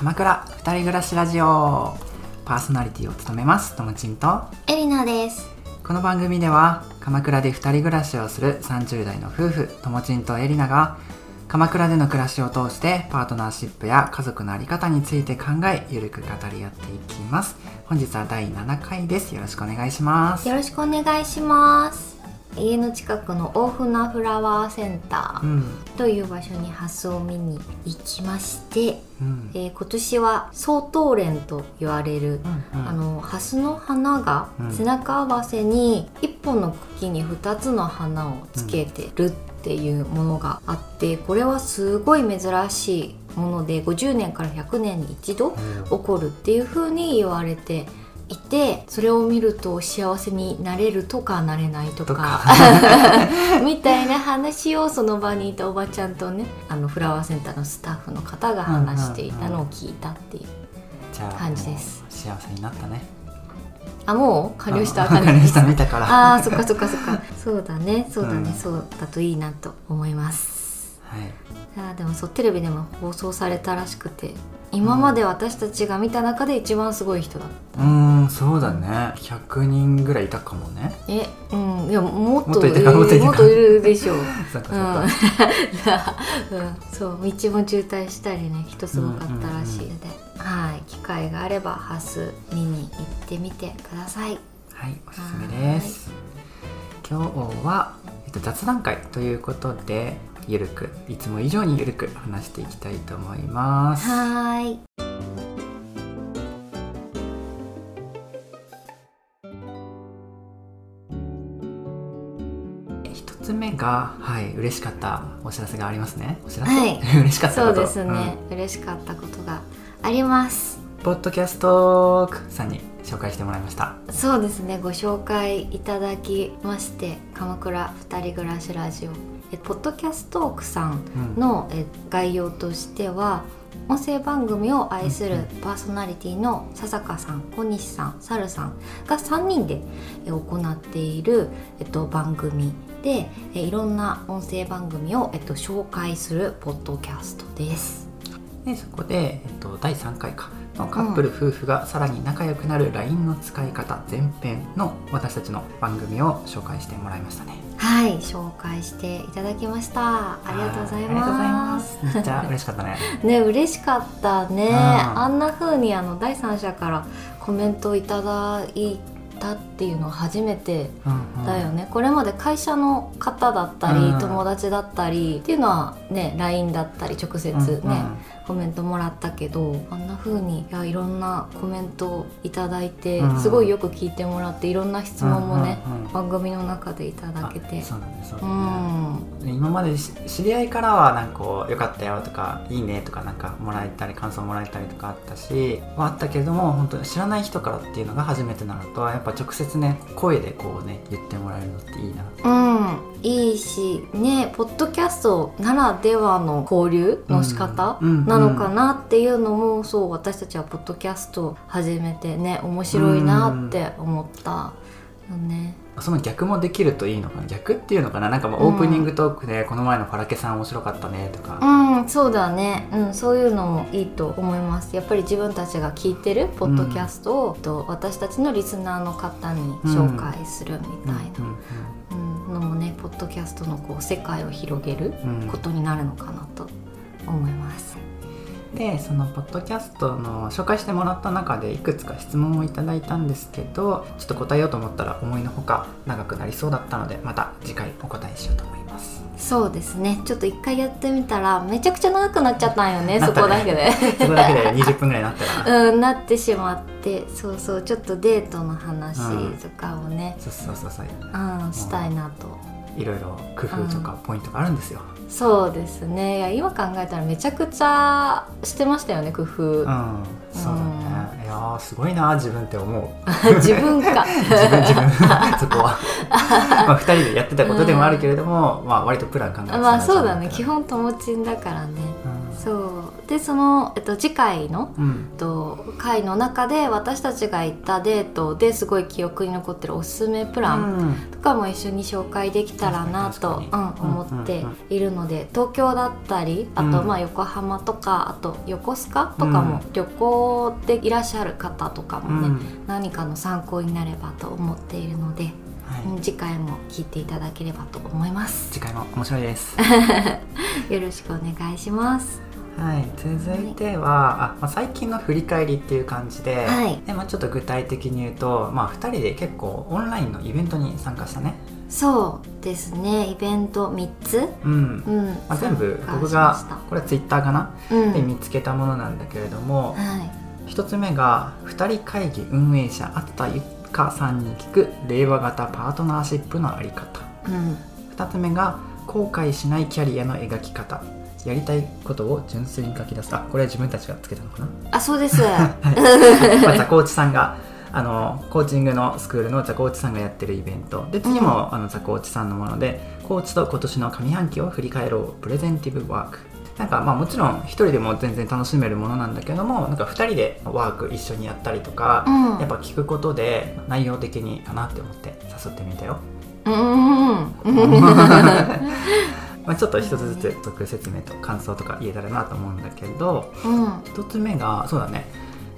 鎌倉二人暮らしラジオ。パーソナリティを務めます。ともちんと。エリナです。この番組では鎌倉で二人暮らしをする30代の夫婦ともちんとエリナが鎌倉での暮らしを通してパートナーシップや家族のあり方について考えゆるく語り合っていきます。本日は第7回です。よろしくお願いします。よろしくお願いします家の近くの大船フラワーセンターうん。という場所にハスを見に行きまして、うん。えー今年は総統蓮と言われる、うんうん。あのハスの花がうん。背中合わせに1本の茎に2つの花をつけてるっていうものがあってこれはすごい珍しいもので50年から100年に一度起こるっていう風に言われていてそれを見ると幸せになれるとかなれないとか みたいな話をその場にいたおばちゃんとねあのフラワーセンターのスタッフの方が話していたのを聞いたっていう感じです。幸せになったね。あもう完了したあ完了した見たから。ああそっかそっかそっか。そうだね。そうだね、うん。そうだといいなと思います。はい。あーでもそうテレビでも放送されたらしくて今まで私たちが見た中で一番すごい人だった。うーんそうだね。100人ぐらいいたかもね。えうんいやもっともっといるでしょう。そっかうんそっか、うん、そう道も渋滞したりね人すごかったらしいので、はい機会があればハス見に行ってみてください。はいおすすめです。今日は、えっと、雑談会ということでゆるくいつも以上にゆるく話していきたいと思います。はーい一つ目がはい嬉しかったお知らせがありますね。お知らせ、はい。嬉しかったこと。そうですね、嬉しかったことがあります。うんポッドキャストさんに紹介してもらいました。そうですね。ご紹介いただきまして鎌倉二人暮らしラジオえポッドキャストークさんうん。のえ概要としては音声番組を愛するパーソナリティの笹香さん小西さん猿さんが3人でえ行っている、えっと、番組でえいろんな音声番組を、えっと、紹介するポッドキャストです。でそこで、えっと、第3回かのカップル夫婦がさらに仲良くなる LINE の使い方前編の私たちの番組を紹介してもらいましたねはい紹介していただきました。ありがとうございありがとうございまます。すめっちゃ嬉しかったね。ね嬉しかったね、うん。あんな風にあの第三者からコメントをいただいたっていうのは初めてうんうん。だよね、これまで会社の方だったり、うん。友達だったりっていうのはね LINE だったり直接ね、うんうんコメントもらったけどあんな風にいやいろんなコメントをいただいて、うん。すごいよく聞いてもらっていろんな質問もね、番組の中でいただけて。あそうだねそうだう今までし知り合いからはなんかこうよかったよとかいいねとかなんかもらえたり感想もらえたりとかあったしはあったけれども本当に知らない人からっていうのが初めてなのとやっぱ直接ね声でこうね言ってもらえるのっていいなうん、いいしねポッドキャストならではの交流の仕方うんなのかなっていうのも、そう私たちはポッドキャストを始めてね面白いなって思ったよね。その逆もできるといいのかな？逆っていうのかな？なんかもうオープニングトークでこの前のファラケさん面白かったねとか、うん、そうだね、うん、そういうのもいいと思います。やっぱり自分たちが聞いてるポッドキャストを、と私たちのリスナーの方に紹介するみたいな、うんのもねポッドキャストのこう世界を広げるうんうんことになるのかなと思います。でそのポッドキャストの紹介してもらった中でいくつか質問をいただいたんですけどちょっと答えようと思ったら思いのほか長くなりそうだったのでまた次回お答えしようと思います。そうですね。ちょっと一回やってみたらめちゃくちゃ長くなっちゃったんよねね。こだけで。そこだけで 20分ぐらいになったら。うんなってしまって。そうそう。ちょっとデートの話とかをね、そうそうそうそう。うん、したいなと。いろいろ工夫とかポイントがあるんですよ、そうですね。いや今考えたらめちゃくちゃしてましたよね工夫。うん、そうだね、いやーすごいな自分って思う。自分か。自分自分 そこは。まあ2人でやってたことでもあるけれども、まあ割とプラン考えてたまあそうだね。基本本友達だからねそう。でその、えっと、次回の、うん。えっと、回の中で私たちが行ったデートですごい記憶に残ってるおすすめプランとかも一緒に紹介できたらなと、うん、思っているので東京だったりあとうんまあ横浜とかあと横須賀とかも旅行でいらっしゃる方とかもね、うん。何かの参考になればと思っているので、はい。うん次回も聞いていただければと思います。次回も面白いです。よろしくお願いします。はい、続いては、あまあ、最近の振り返りっていう感じで,、はい。でまあ、ちょっと具体的に言うと、まあ、2人で結構オンラインのイベントに参加したね、そうですね。イベント3つ、うん。うん。まあ、全部僕がこれはツイッターかな、うん。で見つけたものなんだけれども、はい。1つ目が2人会議運営者あったゆかさんに聞く令和型パートナーシップのあり方。うん。2つ目が後悔しないキャリアの描き方やりたいことを純粋に書き出す。あこれは自分たちがつけたのかな？あそうです。まあ、ザコーチさんがあのコーチングのスクールのザコーチさんがやってるイベント。で次も、あのザコーチさんのものでコーチと今年の上半期を振り返ろうプレゼンティブワーク。なんかまあもちろん一人でも全然楽しめるものなんだけどもなんか二人でワーク一緒にやったりとか、うん。やっぱ聞くことで内容的にかなって思って誘ってみたよ、うん。うん。うん まあ、ちょっと一つずつ続説明と感想とか言えたらなと思うんだけどうん。一つ目がそうだね、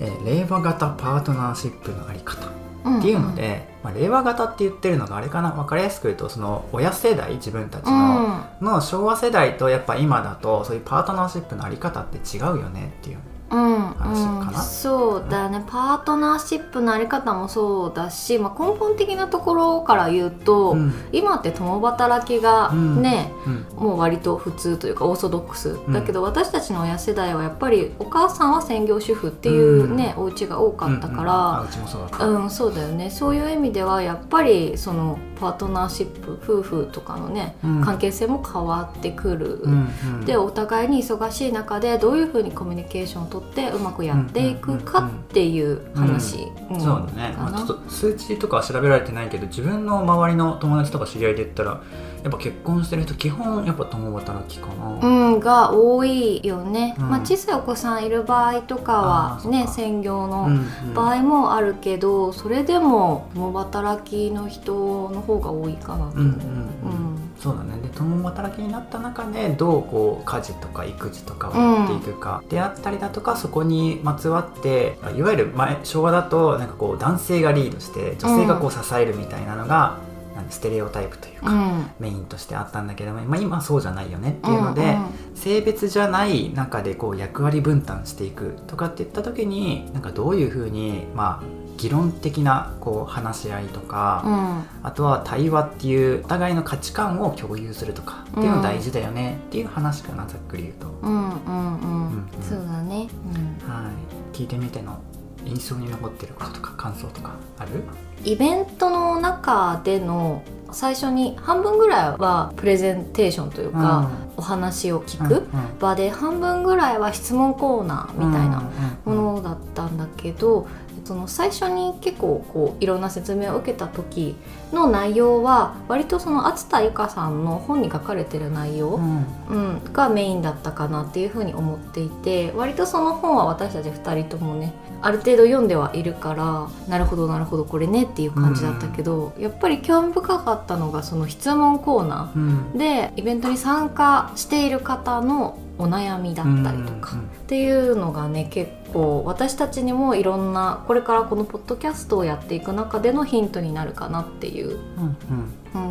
えー令和型パートナーシップのあり方うん。っていうので、まあ、令和型って言ってるのがあれかな。分かりやすく言うとその親世代自分たちうの,、ん。の昭和世代とやっぱ今だとそういうパートナーシップのあり方って違うよねっていううんうん。そうだね。パートナーシップのあり方もそうだし、まあ、根本的なところから言うと、うん。今って共働きがね、うん。もう割と普通というかオーソドックス、んだけど私たちの親世代はやっぱりお母さんは専業主婦っていうね、お家が多かったからうちもそうだった、うん、そうだよね。そういう意味ではやっぱりそのパートナーシップ夫婦とかのね、うん。関係性も変わってくる、うんうん。でお互いに忙しい中でどういうふうにコミュニケーションをとってうまくやっていくかっていう話、うんそうだね、ちょっと数値とかは調べられてないけど自分の周りの友達とか知り合いで言ったらやっぱ結婚してる人基本やっぱ共働きかな、うん、が多いよね、うん。まあ、小さいお子さんいる場合とかはね専業のうんうん。場合もあるけど、それでも共働きの人の方が多いかなと思う。うんうんうん。うんそうだね。で共働きになった中でどうこう家事とか育児とかをやっていくか、であったりだとかそこにまつわっていわゆる前昭和だとなんかこう男性がリードして女性がこう支えるみたいなのが、なんステレオタイプというか、うん。メインとしてあったんだけども、まあ、今はそうじゃないよねっていうので、うんうん性別じゃない中でこう役割分担していくとかっていった時になんかどういうふうにまあ議論的なこう話し合いとか、うん。あとは対話っていうお互いの価値観を共有するとかっていうの大事だよねっていう話かなざっくり言うと、うんうんうん。うんそうだね、うん。はい。聞いてみての印象に残ってることとか感想とかある？イベントの中での最初に半分ぐらいはプレゼンテーションというか、お話を聞く場で半分ぐらいは質問コーナーみたいなものだったんだけど、その最初に結構こういろんな説明を受けた時の内容は割とその熱田由香さんの本に書かれてる内容、うん。うん、がメインだったかなっていうふうに思っていて割とその本は私たち2人ともねある程度読んではいるからなるほどなるほどこれねっていう感じだったけど、やっぱり興味深かったのがその質問コーナうん。ーでイベントに参加している方のお悩みだったりとか、っていうのがね結構私たちにもいろんなこれからこのポッドキャストをやっていく中でのヒントになるかなっていう、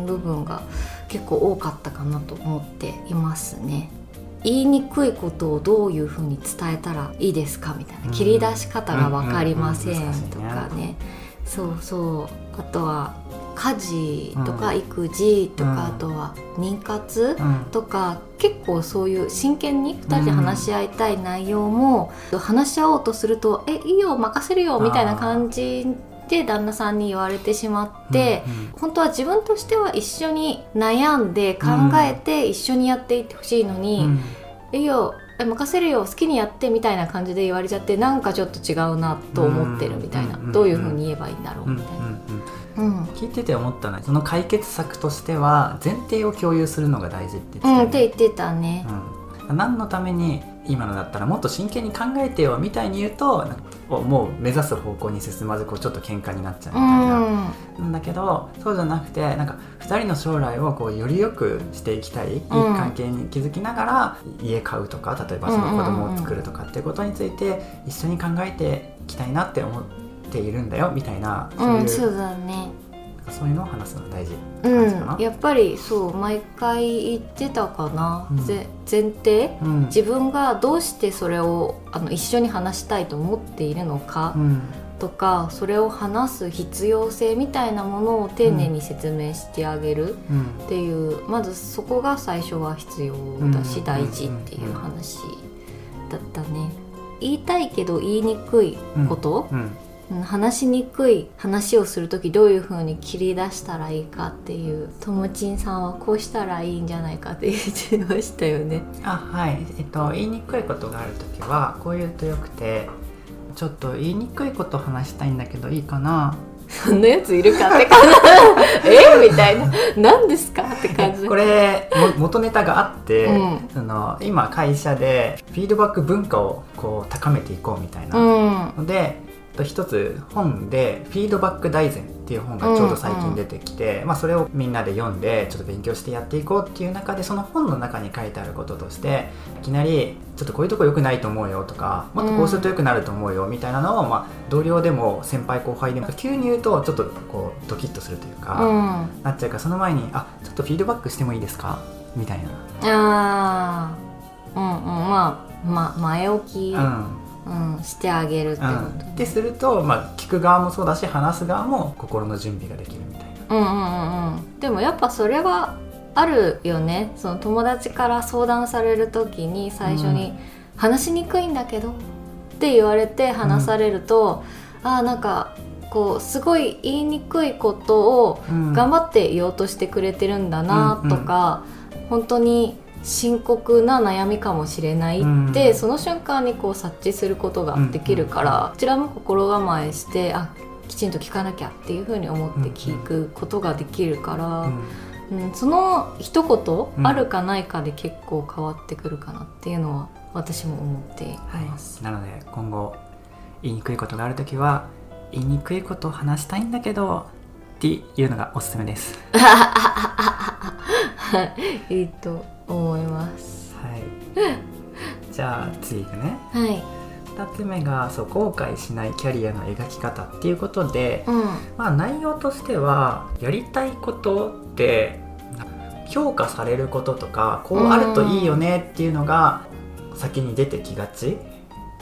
部分が結構多かったかなと思っていますね。言いにくいことをどういうふうに伝えたらいいですかみたいな、うん。切り出し方が分かりませんとかね。そうそう。あとは家事とかうん。育児とか、うん。あとは妊活うん。とか結構そういう真剣に2人で話し合いたい内容も、話し合おうとすると「えいいよ任せるよ」みたいな感じで旦那さんに言われてしまって。うんうん。本当は自分としては一緒に悩んで考えて一緒にやっていってほしいのにうん「いいよえ任せるよ好きにやって」みたいな感じで言われちゃってなんかちょっと違うなと思ってるみたいな。うんどういうふうに言えばいいんだろううんみたいな。うん。うんうん聞いてて思ったのはその解決策としては前提を共有するのが大事ってう言ん、ってたよね。って言ってたね。うん。何のために今のだったらもっと真剣に考えてよみたいに言うともう目指す方向に進まずこうちょっと喧嘩になっちゃうみたいな。なんだけどそうじゃなくてなんか2人の将来をこうより良くしていきたい、いい関係に築きながら家買うとか例えばその子供を作るとかっていうことについて一緒に考えていきたいなって思っているんだよみたいなそういう,、うん、そうだね。そういうのを話すの大事う。んやっぱりそう毎回言ってたかな、うん。ぜ前提？うん。自分がどうしてそれをあの一緒に話したいと思っているのかうん。とかそれを話す必要性みたいなものを丁寧に説明してあげるうん。っていう、まずそこが最初は必要だし、うん。大事っていう話だったね。言いたいけど言いにくいこと、うん。うん話しにくい話をする時どういう風に切り出したらいいかっていうともちんさんはこうしたらいいんじゃないかって言ってましたよね。あはい。えっと言いにくいことがある時はこう言うとよくてちょっと言いにくいこと話したいんだけどいいかな？そんなやついるかって感じえ？みたいな。何ですか？って感じ。これも元ネタがあって、うん。その今会社でフィードバック文化をこう高めていこうみたいな。うん。ので、と一つ本で「フィードバック大全」っていう本がちょうど最近出てきて、まあ、それをみんなで読んでちょっと勉強してやっていこうっていう中でその本の中に書いてあることとしていきなり「ちょっとこういうとこ良くないと思うよ」とか「もっとこうすると良くなると思うよ」みたいなのを、まあ、同僚でも先輩後輩でも急に言うとちょっとこうドキッとするというか、うん。なっちゃうからその前に「あちょっとフィードバックしてもいいですか?」みたいな。あー。うんうん。まあ、ま、前置き、うんうんしてあげるってこうん、ってすると、まあ、聞く側もそうだし話す側も心の準備ができるみたいな。と、うん、うんうん。うんでもやっぱそれはあるよね。その友達から相談される時に最初に「話しにくいんだけど」って言われて話されると、ああなんかこうすごい言いにくいことをうん。頑張って言おうとしてくれてるんだなとか、本当に深刻な悩みかもしれないって、うんその瞬間にこう察知することができるから、こちらも心構えしてあきちんと聞かなきゃっていうふうに思って聞くことができるから、うんうんその一言、うんあるかないかで結構変わってくるかなっていうのは私も思っています。なので今後言いにくいことがあるときは言いにくいことを話したいんだけどっていうのがおすすめです。いいと思います。はい、じゃあ次いくね。はい、2つ目がそう後悔しないキャリアの描き方っていうことで、うん。まあ、内容としてはやりたいことって評価されることとかこうあるといいよねっていうのが先に出てきがち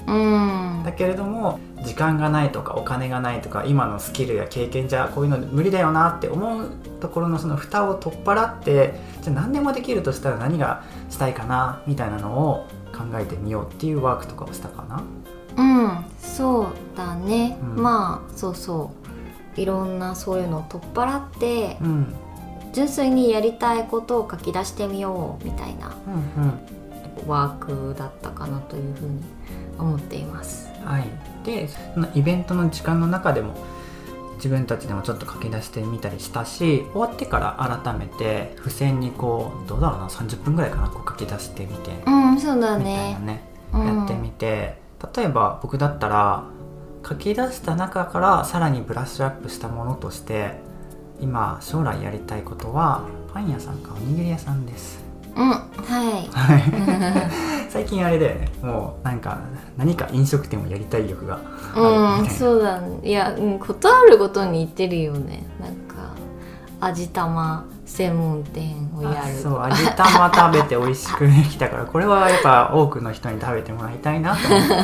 うん。だけれども時間がないとかお金がないとか今のスキルや経験じゃこういうの無理だよなって思うところのその蓋を取っ払ってじゃあ何でもできるとしたら何がしたいかなみたいなのを考えてみようっていうワークとかをしたかな。うん、そうだね、うん。まあそうそう。いろんなそういうのを取っ払ってうん。うん純粋にやりたいことを書き出してみようみたいなうん。ワークだったかなというふうに思っています。はい、でそのイベントの時間の中でも自分たちでもちょっと書き出してみたりしたし終わってから改めて付箋にこうどうだろうな30分ぐらいかなこう書き出してみて、うん、そうだみたいねな。ね、うんやってみて例えば僕だったら書き出した中からさらにブラッシュアップしたものとして今将来やりたいことはパン屋さんかおにぎり屋さんですうん、はい。最近あれでもうなんか何か飲食店をやりたい欲があうん、るみたいなそうだね。いや、うん、ことあるごとに言ってるよね。なんか味玉専門店をやあるそう味玉食べて美味しくきたからこれはやっぱ多くの人に食べてもらいたいなと思って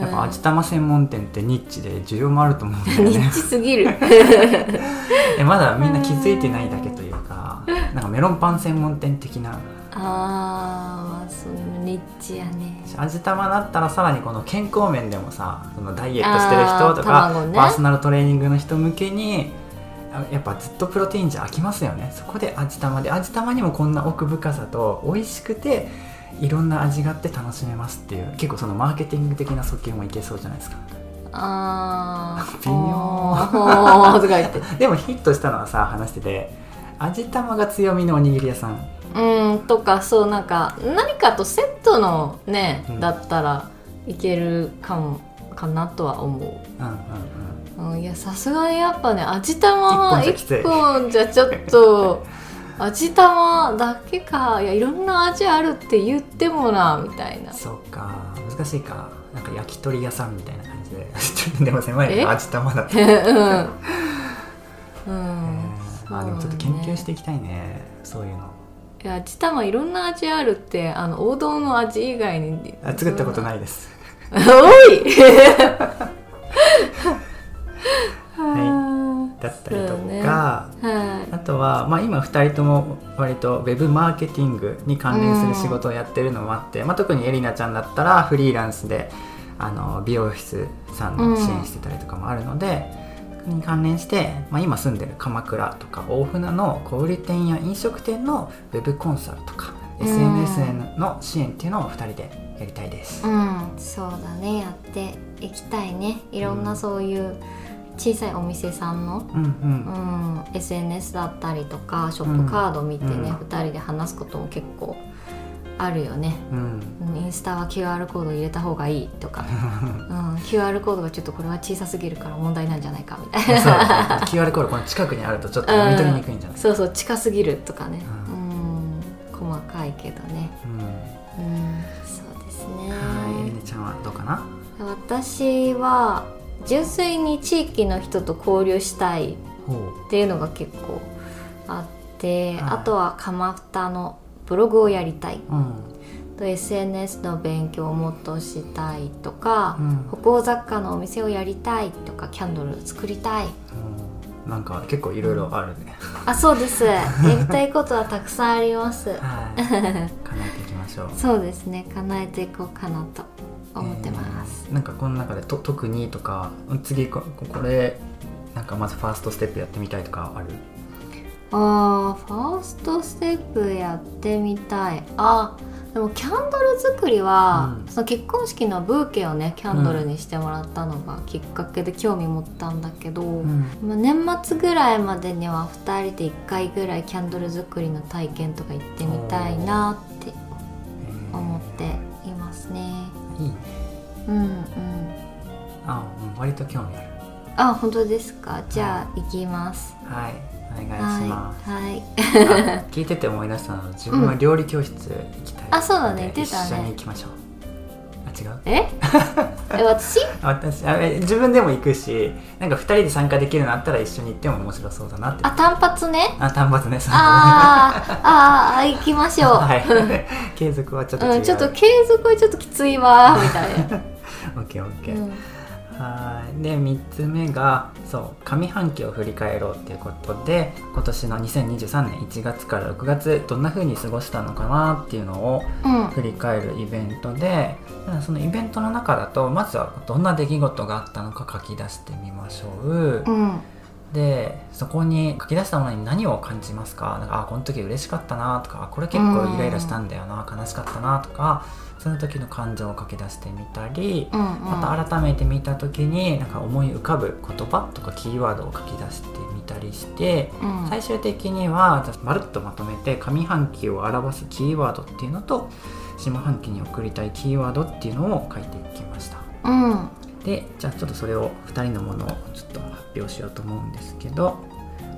やっぱ味玉専門店ってニッチで需要もあると思うんだよ ニッねチすぎる。えまだみんな気づいてないだけなんかメロンパン専門店的なあー、まあそのニッチやね。味玉だったらさらにこの健康面でもさそのダイエットしてる人とか、卵ねパーソナルトレーニングの人向けにあやっぱずっとプロテインじゃ飽きますよねそこで味玉で味玉にもこんな奥深さと美味しくていろんな味があって楽しめますっていう結構そのマーケティング的な訴求もいけそうじゃないですかあー。微妙とか言って。でもヒットしたのはさ話してて味玉が強みのおにぎり屋さん。うんとかそうなんか何かとセットのね、うん。だったらいけるかもかなとは思う。うんうんうん。うん、いやさすがにやっぱね味玉一本じゃちょっと 味玉だけかいやいろんな味あるって言ってもなみたいな。そうか。難しいか。なんか焼き鳥屋さんみたいな感じで。でも狭い味玉だと、うん、うんえーあでもちょっと研究していきたいねそういうの。いや味玉いろんな味あるってあの王道の味以外にあ作ったこといないです。おい！はい。だったりとそうね。か、はあとは、まあ、今2人とも割とウェブマーケティングに関連する仕事をやってるのもあって、まあ、特にエリナちゃんだったらフリーランスであの美容室さんの支援してたりとかもあるので、それに関連して、まあ、今住んでる鎌倉とか大船の小売店や飲食店のウェブコンサルとか、うん。SNS への支援っていうのを2人でやりたいです。い、うん、そうだね。やっていきたいね。いろんなそういう小さいお店さんのうんうん。うん、SNS だったりとかショップカード見てね、うん。2人で話すことも結構あるよね、うん。うん、インスタは QR コード入れた方がいいとか、うん、QR コードがちょっとこれは小さすぎるから問題なんじゃないかみたいそう QR コードこの近くにあるとちょっと読み取りにくいんじゃない？そうそう近すぎるとかね、ううん、細かいけどね、うん。うん、そうですね。はい、エリナちゃんはどうかな？私は純粋に地域の人と交流したいっていうのが結構あって、はい。あとは蒲田のブログをやりたい。うん。と SNS の勉強をもっとしたいとか、うん。歩行雑貨のお店をやりたいとかキャンドル作りたい。うん。なんか結構いろいろあるね。あそうです。やりたいことはたくさんあります。はい。叶えていきましょう。そうですね。叶えていこうかなと思ってます、えーなんかこの中でと特にとか次ここれなんかまずファーストステップやってみたいとかある？あーファーストステップやってみたいあでもキャンドル作りは、うんその結婚式のブーケをねキャンドルにしてもらったのがきっかけで興味持ったんだけど、うん。まあ年末ぐらいまでには2人で1回ぐらいキャンドル作りの体験とか行ってみたいなって思っていますねえーいいね。うんうんあ、うん割と興味ある。あ本当ですか？じゃあ行きますはい。お願いします。はい聞いてて思い出したの自分は料理教室行きたい、あそうだね。一緒に行きましょう。あ違う？え？え私？あ私あえ自分でも行くしなんか2人で参加できるのあったら一緒に行っても面白そうだなって。あ単発ね？あ単発ね。あーあー行きましょう、はい。継続はちょっと違う、うん、ちょっと継続はちょっときついわみたいな、オッケーオッケー、うんはい。で3つ目がそう上半期を振り返ろうっていうことで今年の2023年1月から6月どんな風に過ごしたのかなっていうのをうん。振り返るイベントでそのイベントの中だとまずはどんな出来事があったのか書き出してみましょう、うん。でそこに書き出したものに何を感じますか？なんかあこの時嬉しかったなとかあこれ結構イライラしたんだよな悲しかったなとかその時の感情を書き出してみたり、うんうん。また改めて見た時になんか思い浮かぶ言葉とかキーワードを書き出してみたりしてうん。最終的にはまるっとまとめて上半期を表すキーワードっていうのと下半期に送りたいキーワードっていうのを書いていきました。うん。でじゃあちょっとそれを2人のものをちょっと発表しようと思うんですけど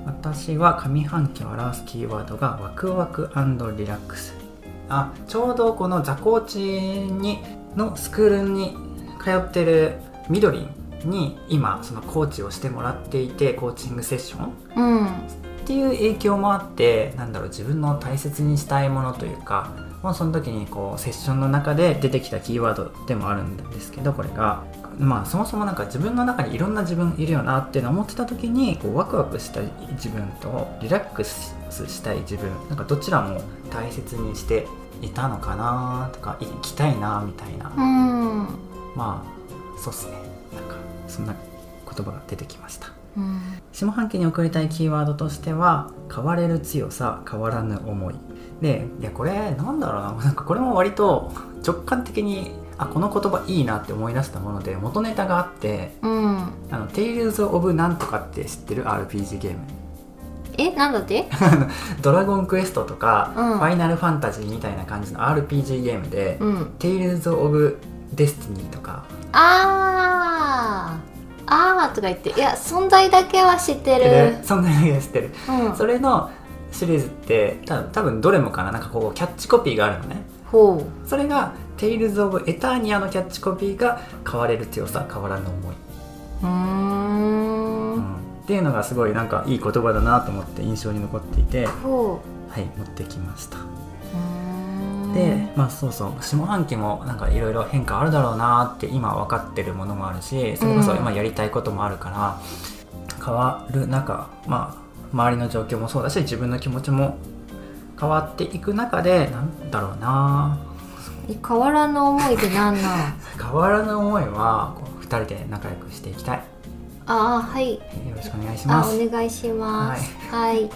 私は上半期を表すキーワードがワクワクリラックスあちょうどこの座コーチにのスクールに通ってるみどりんに今そのコーチをしてもらっていてコーチングセッション。うんっていう影響もあってなんだろう自分の大切にしたいものというかもうその時にこうセッションの中で出てきたキーワードでもあるんですけどこれが。まあそもそもなんか自分の中にいろんな自分いるよなっていうのを思ってた時にこうワクワクしたい自分とリラックスしたい自分なんかどちらも大切にしていたのかなとか行きたいなみたいな。うん。まあそうっすね。なんかそんな言葉が出てきました。うん。下半期に送りたいキーワードとしては変われる強さ変わらぬ思い。でいやこれなんだろうな。なんかこれも割と直感的にあこの言葉いいなって思い出したもので元ネタがあってうん。あの「Tales of なんとか」って知ってる？RPG ゲーム。えなんだって？ドラゴンクエストとか、うん。ファイナルファンタジーみたいな感じの RPG ゲームでうん「テイルズ・オブ・デスティニー」とか。あー。あーとか言って。いや存在だけは知ってる。でそんなに知ってる。うん。それのシリーズって多分多分どれもかな？なんかこうキャッチコピーがあるのね。ほそれが「テイルズ・オブ・エターニア」のキャッチコピーが「変われる強さ変わらぬ思い」うん。うん。っていうのがすごいなんかいい言葉だなと思って印象に残っていて、ほはい、持ってきました。でまあそうそう。下半期もなんかいろいろ変化あるだろうなって今分かってるものもあるしそれこそうん。今やりたいこともあるから、変わる中まあ周りの状況もそうだし自分の気持ちも変わっていく中でなんだろうな変わらぬ思いってなんなん？変わらぬ思いはこう2人で仲良くしていきたい。あーはい。よろしくお願いしあます。お願いします。はい、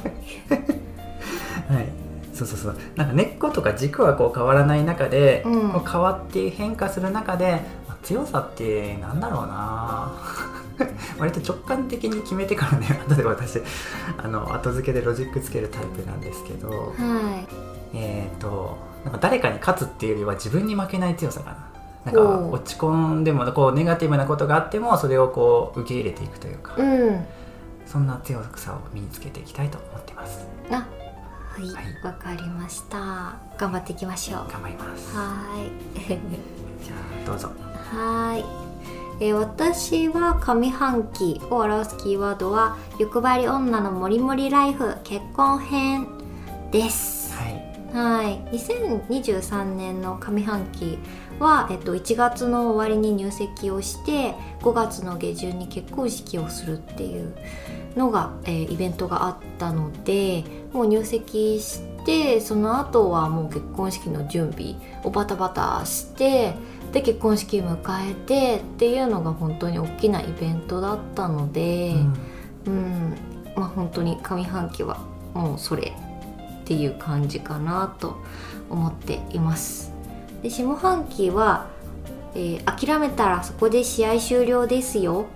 はい。そうそうそう。なんか根っことか軸はこう変わらない中で、うん。こう変わって変化する中で、まあ強さってなんだろうな。割と直感的に決めてからね後で私あの後付けでロジックつけるタイプなんですけど。はい。えっ、となんか誰かに勝つっていうよりは自分に負けない強さかな。なんか落ち込んでもこうネガティブなことがあってもそれをこう受け入れていくというか、うん。そんな強さを身につけていきたいと思ってます。あはい。はい。わ、かりました。頑張っていきましょう。頑張ります。はーい。じゃあどうぞ。はーい、えー私は上半期を表すキーワードは欲張り女のモリモリライフ結婚編ですはいはい2023年の上半期は、えっと、1月の終わりに入籍をして5月の下旬に結婚式をするっていうのが、えーイベントがあったのでもう入籍してその後はもう結婚式の準備をバタバタしてで結婚式迎えてっていうのが本当に大きなイベントだったので。うんうん、まあ本当に上半期はもうそれっていう感じかなと思っています。で下半期は、えー諦めたらそこで試合終了ですよ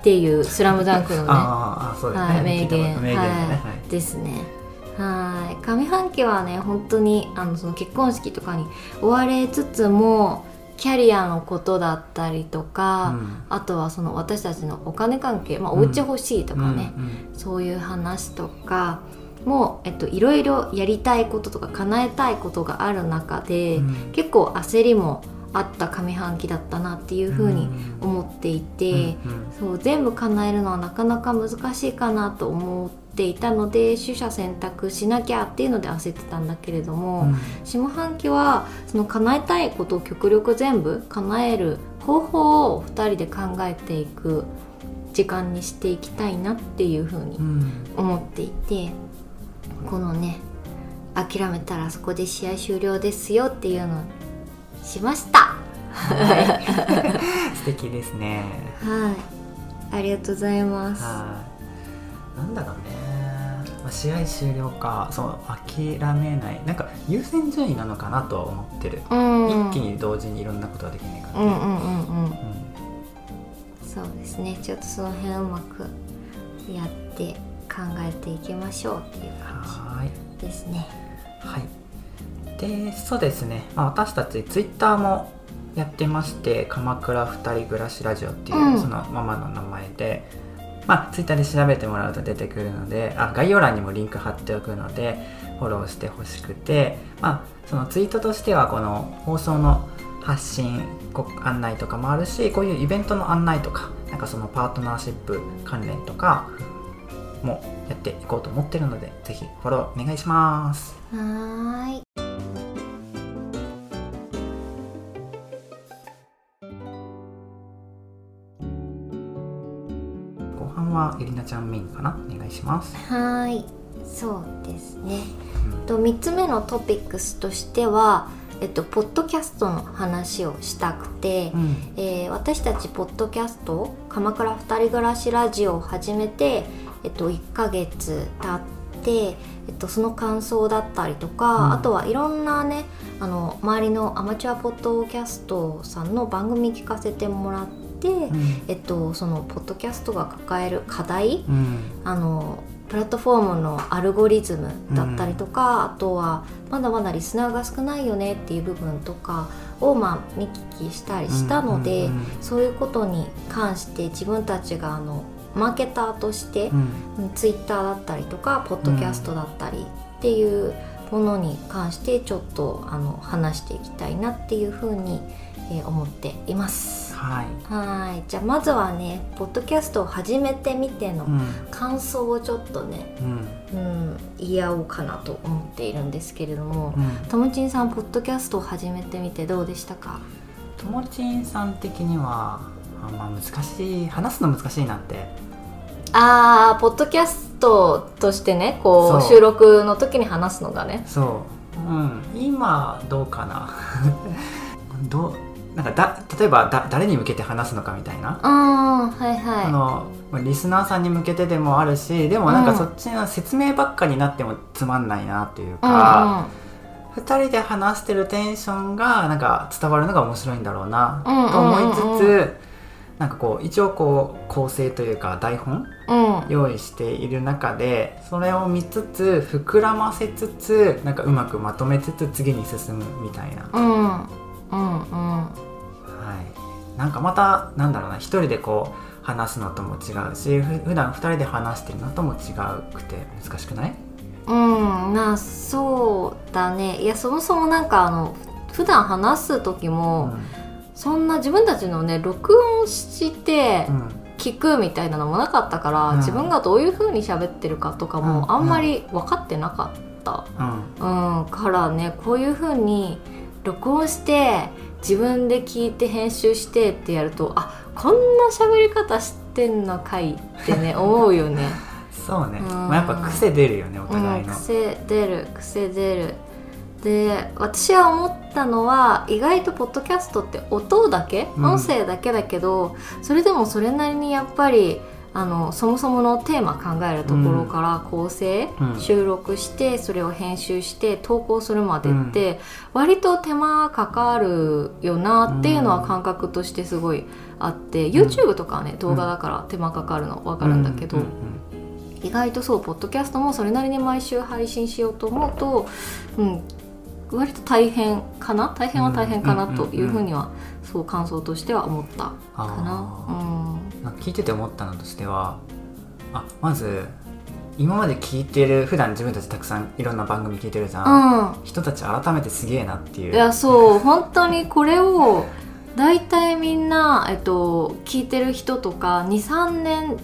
っていう「スラムダンクのね ね、はい、名言。ね、は、はい。ですね。はい。上半期はね本当にあのその結婚式とかに追われつつもキャリアのことだったりとか、あとはその私たちのお金関係、まあ、お家欲しいといかね、そういう話とかも、えっと、いろいろやりたいこととか叶えたいことがある中で、結構焦りもあった上半期だったなっていうふうに思っていて、そう全部叶えるのはなかなか難しいかなと思っていたので取捨選択しなきゃっていうので焦ってたんだけれども、下半期はその叶えたいことを極力全部叶える方法を2人で考えていく時間にしていきたいなっていうふうに思っていてこのね諦めたらそこで試合終了ですよっていうのをしました。はい。素敵ですね。はい。ありがとうございます。はい。なんだろうね、まあ、試合終了かそう諦めない。なんか優先順位なのかなとは思ってる、うん。一気に同時にいろんなことはできないからね、うんうんうんうん。うん。そうですね。ちょっとその辺うまくやって考えていきましょうっていう感はい。じですね。はい。でそうですね、まあ、私たちツイッターもやってまして「鎌倉二人暮らしラジオ」っていう、うん。そのままの名前で、まあ、ツイッターで調べてもらうと出てくるのであ概要欄にもリンク貼っておくのでフォローしてほしくて、まあ、そのツイートとしてはこの放送の発信ご案内とかもあるしこういうイベントの案内とかなんかそのパートナーシップ関連とかもやっていこうと思ってるのでぜひフォローお願いします。はーい。後半はエリナちゃんメインかな？お願いします。はーい。そうですね。と3つ目のトピックスとしてはえっと、ポッドキャストの話をしたくて、うん。えー私たちポッドキャスト「鎌倉二人暮らしラジオ」を始めて、えっと、1ヶ月経って、えっと、その感想だったりとか、うん。あとはいろんなねあの周りのアマチュアポッドキャストさんの番組聞かせてもらって、うん。えっと、そのポッドキャストが抱える課題うん。あのプラットフォームのアルゴリズムだったりとか、あとはまだまだリスナーが少ないよねっていう部分とかをまあ見聞きしたりしたので、そういうことに関して自分たちがあのマーケターとしてうん。ツイッターだったりとかポッドキャストだったりっていうものに関してちょっとあの話していきたいなっていうふうに、えー思っています。はい、はい。じゃあまずはねポッドキャストを始めてみてのうん。感想をちょっとね、うん。うん、言い合おうかなと思っているんですけれども、うん、ともちんさんポッドキャストを始めてみてどうでしたか？ともちんさん的にはあまあ難しい話すの難しいなってあーポッドキャストとしてねこうそう。収録の時に話すのがね。そう、うん、今どうかな？どうなんかだ例えばだ誰に向けて話すのかみたいな、はいはい。あのまあリスナーさんに向けてでもあるしでもなんうん。かそっちの説明ばっかになってもつまんないなっていううんか、二人で話してるテンションがなんか伝わるのが面白いんだろうなうんと思いつつ、うんうんなんかこう一応こう構成というか台本うん。うん用意している中でそれを見つつ膨らませつつなんかうまくまとめつつ次に進むみたいな、うん。うん。うん。はい、なんかまたなんだろうな一人でこう話すのとも違うしふ普段二人で話してるのとも違うくて難しくない？うん。まあそうだね。いやそもそもなんかあの普段話す時も、そんな自分たちのね録音して聞くみたいなのもなかったから、うん。自分がどういう風に喋ってるかとかうん。もあんまり分かってなかった、うん。うんからねこういう風に録音して自分で聞いて編集してってやるとあこんな喋り方してんのかいってね 思うよね。そうね、うん。まあ、やっぱ癖出るよねお互うん、いの、癖出る癖出るで私は思ったのは意外とポッドキャストって音だけ、うん。音声だけだけどそれでもそれなりにやっぱりあのそもそものテーマ考えるところから構成、うん。収録してそれを編集して投稿するまでって、割と手間かかるよなっていうのは感覚としてすごいあって、YouTube とかはね動画だから手間かかるの分かるんだけど。うん。うん。意外とそうポッドキャストもそれなりに毎週配信しようと思うと、うん、割と大変かな？大変は大変かなというふうには、そう感想としては思ったかあな。ー。なん。か聞いてて思ったのとしてはあまず今まで聞いてる普段自分たちたくさんいろんな番組聞いてるじゃん、うん、うん人たち改めてすげえなっていう。いやそう。本当にこれを大体みんな、えっと、聞いてる人とか23年、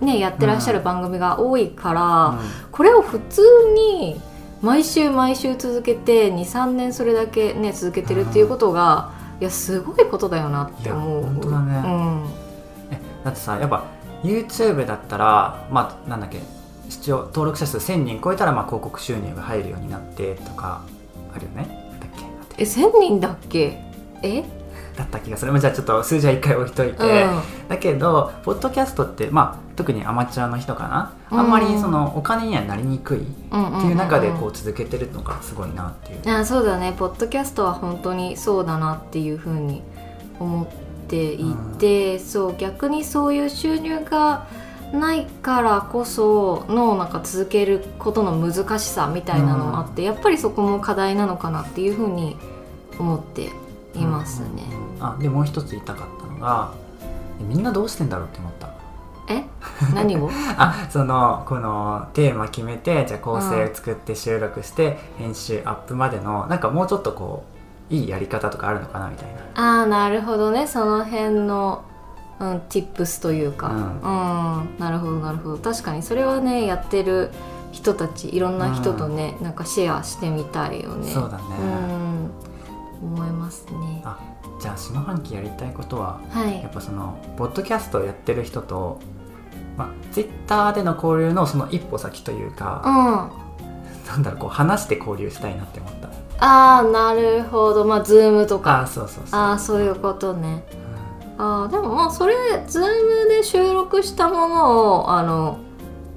ね、やってらっしゃる番組が多いから、これを普通に毎週毎週続けて23年それだけね続けてるっていうことが、いやすごいことだよなって思う。本当だね。えだってさやっぱ YouTube だったらまあなんだっけ視聴登録者数1000人超えたらまあ広告収入が入るようになってとかあるよね。だっけえ1000人だっけ？え、だった気がする。まあじゃあちょっと数字は一回置いといて、うん。だけどポッドキャストってまあ特にアマチュアの人かな、うん。あんまりそのお金にはなりにくいっうんうんうんていう中でこう続けてるのがすごいなっていう、あそうだね。ポッドキャストは本当にそうだなっていうふうに思っていて、そう逆にそういう収入がないからこそのなんか続けることの難しさみたいなのもあって、やっぱりそこも課題なのかなっていうふうに思っていますね。うんうんあでもう一つ言いたかったのがみんなどうしてんだろうって思った。え？何を？あそのこのテーマ決めてじゃあ構成作って収録して、編集アップまでのなんかもうちょっとこういいやり方とかあるのかなみたいな。ああなるほどね。その辺の、うん、tips というか、ううん。んなるほどなるほど。確かにそれはねやってる人たちいろんな人とね、なんかシェアしてみたいよね。そうだね。うん。思いますね。あじゃあ下半期やりたいことははい。やっぱそのポッドキャストをやってる人と、まあ、ツイッターでの交流のその一歩先というか、ん。なんだろうこう話して交流したいなって思った。ああなるほど。まあズームとあかそうそうそう。ああそういうことね。ああでもまあそれズームで収録したものをあの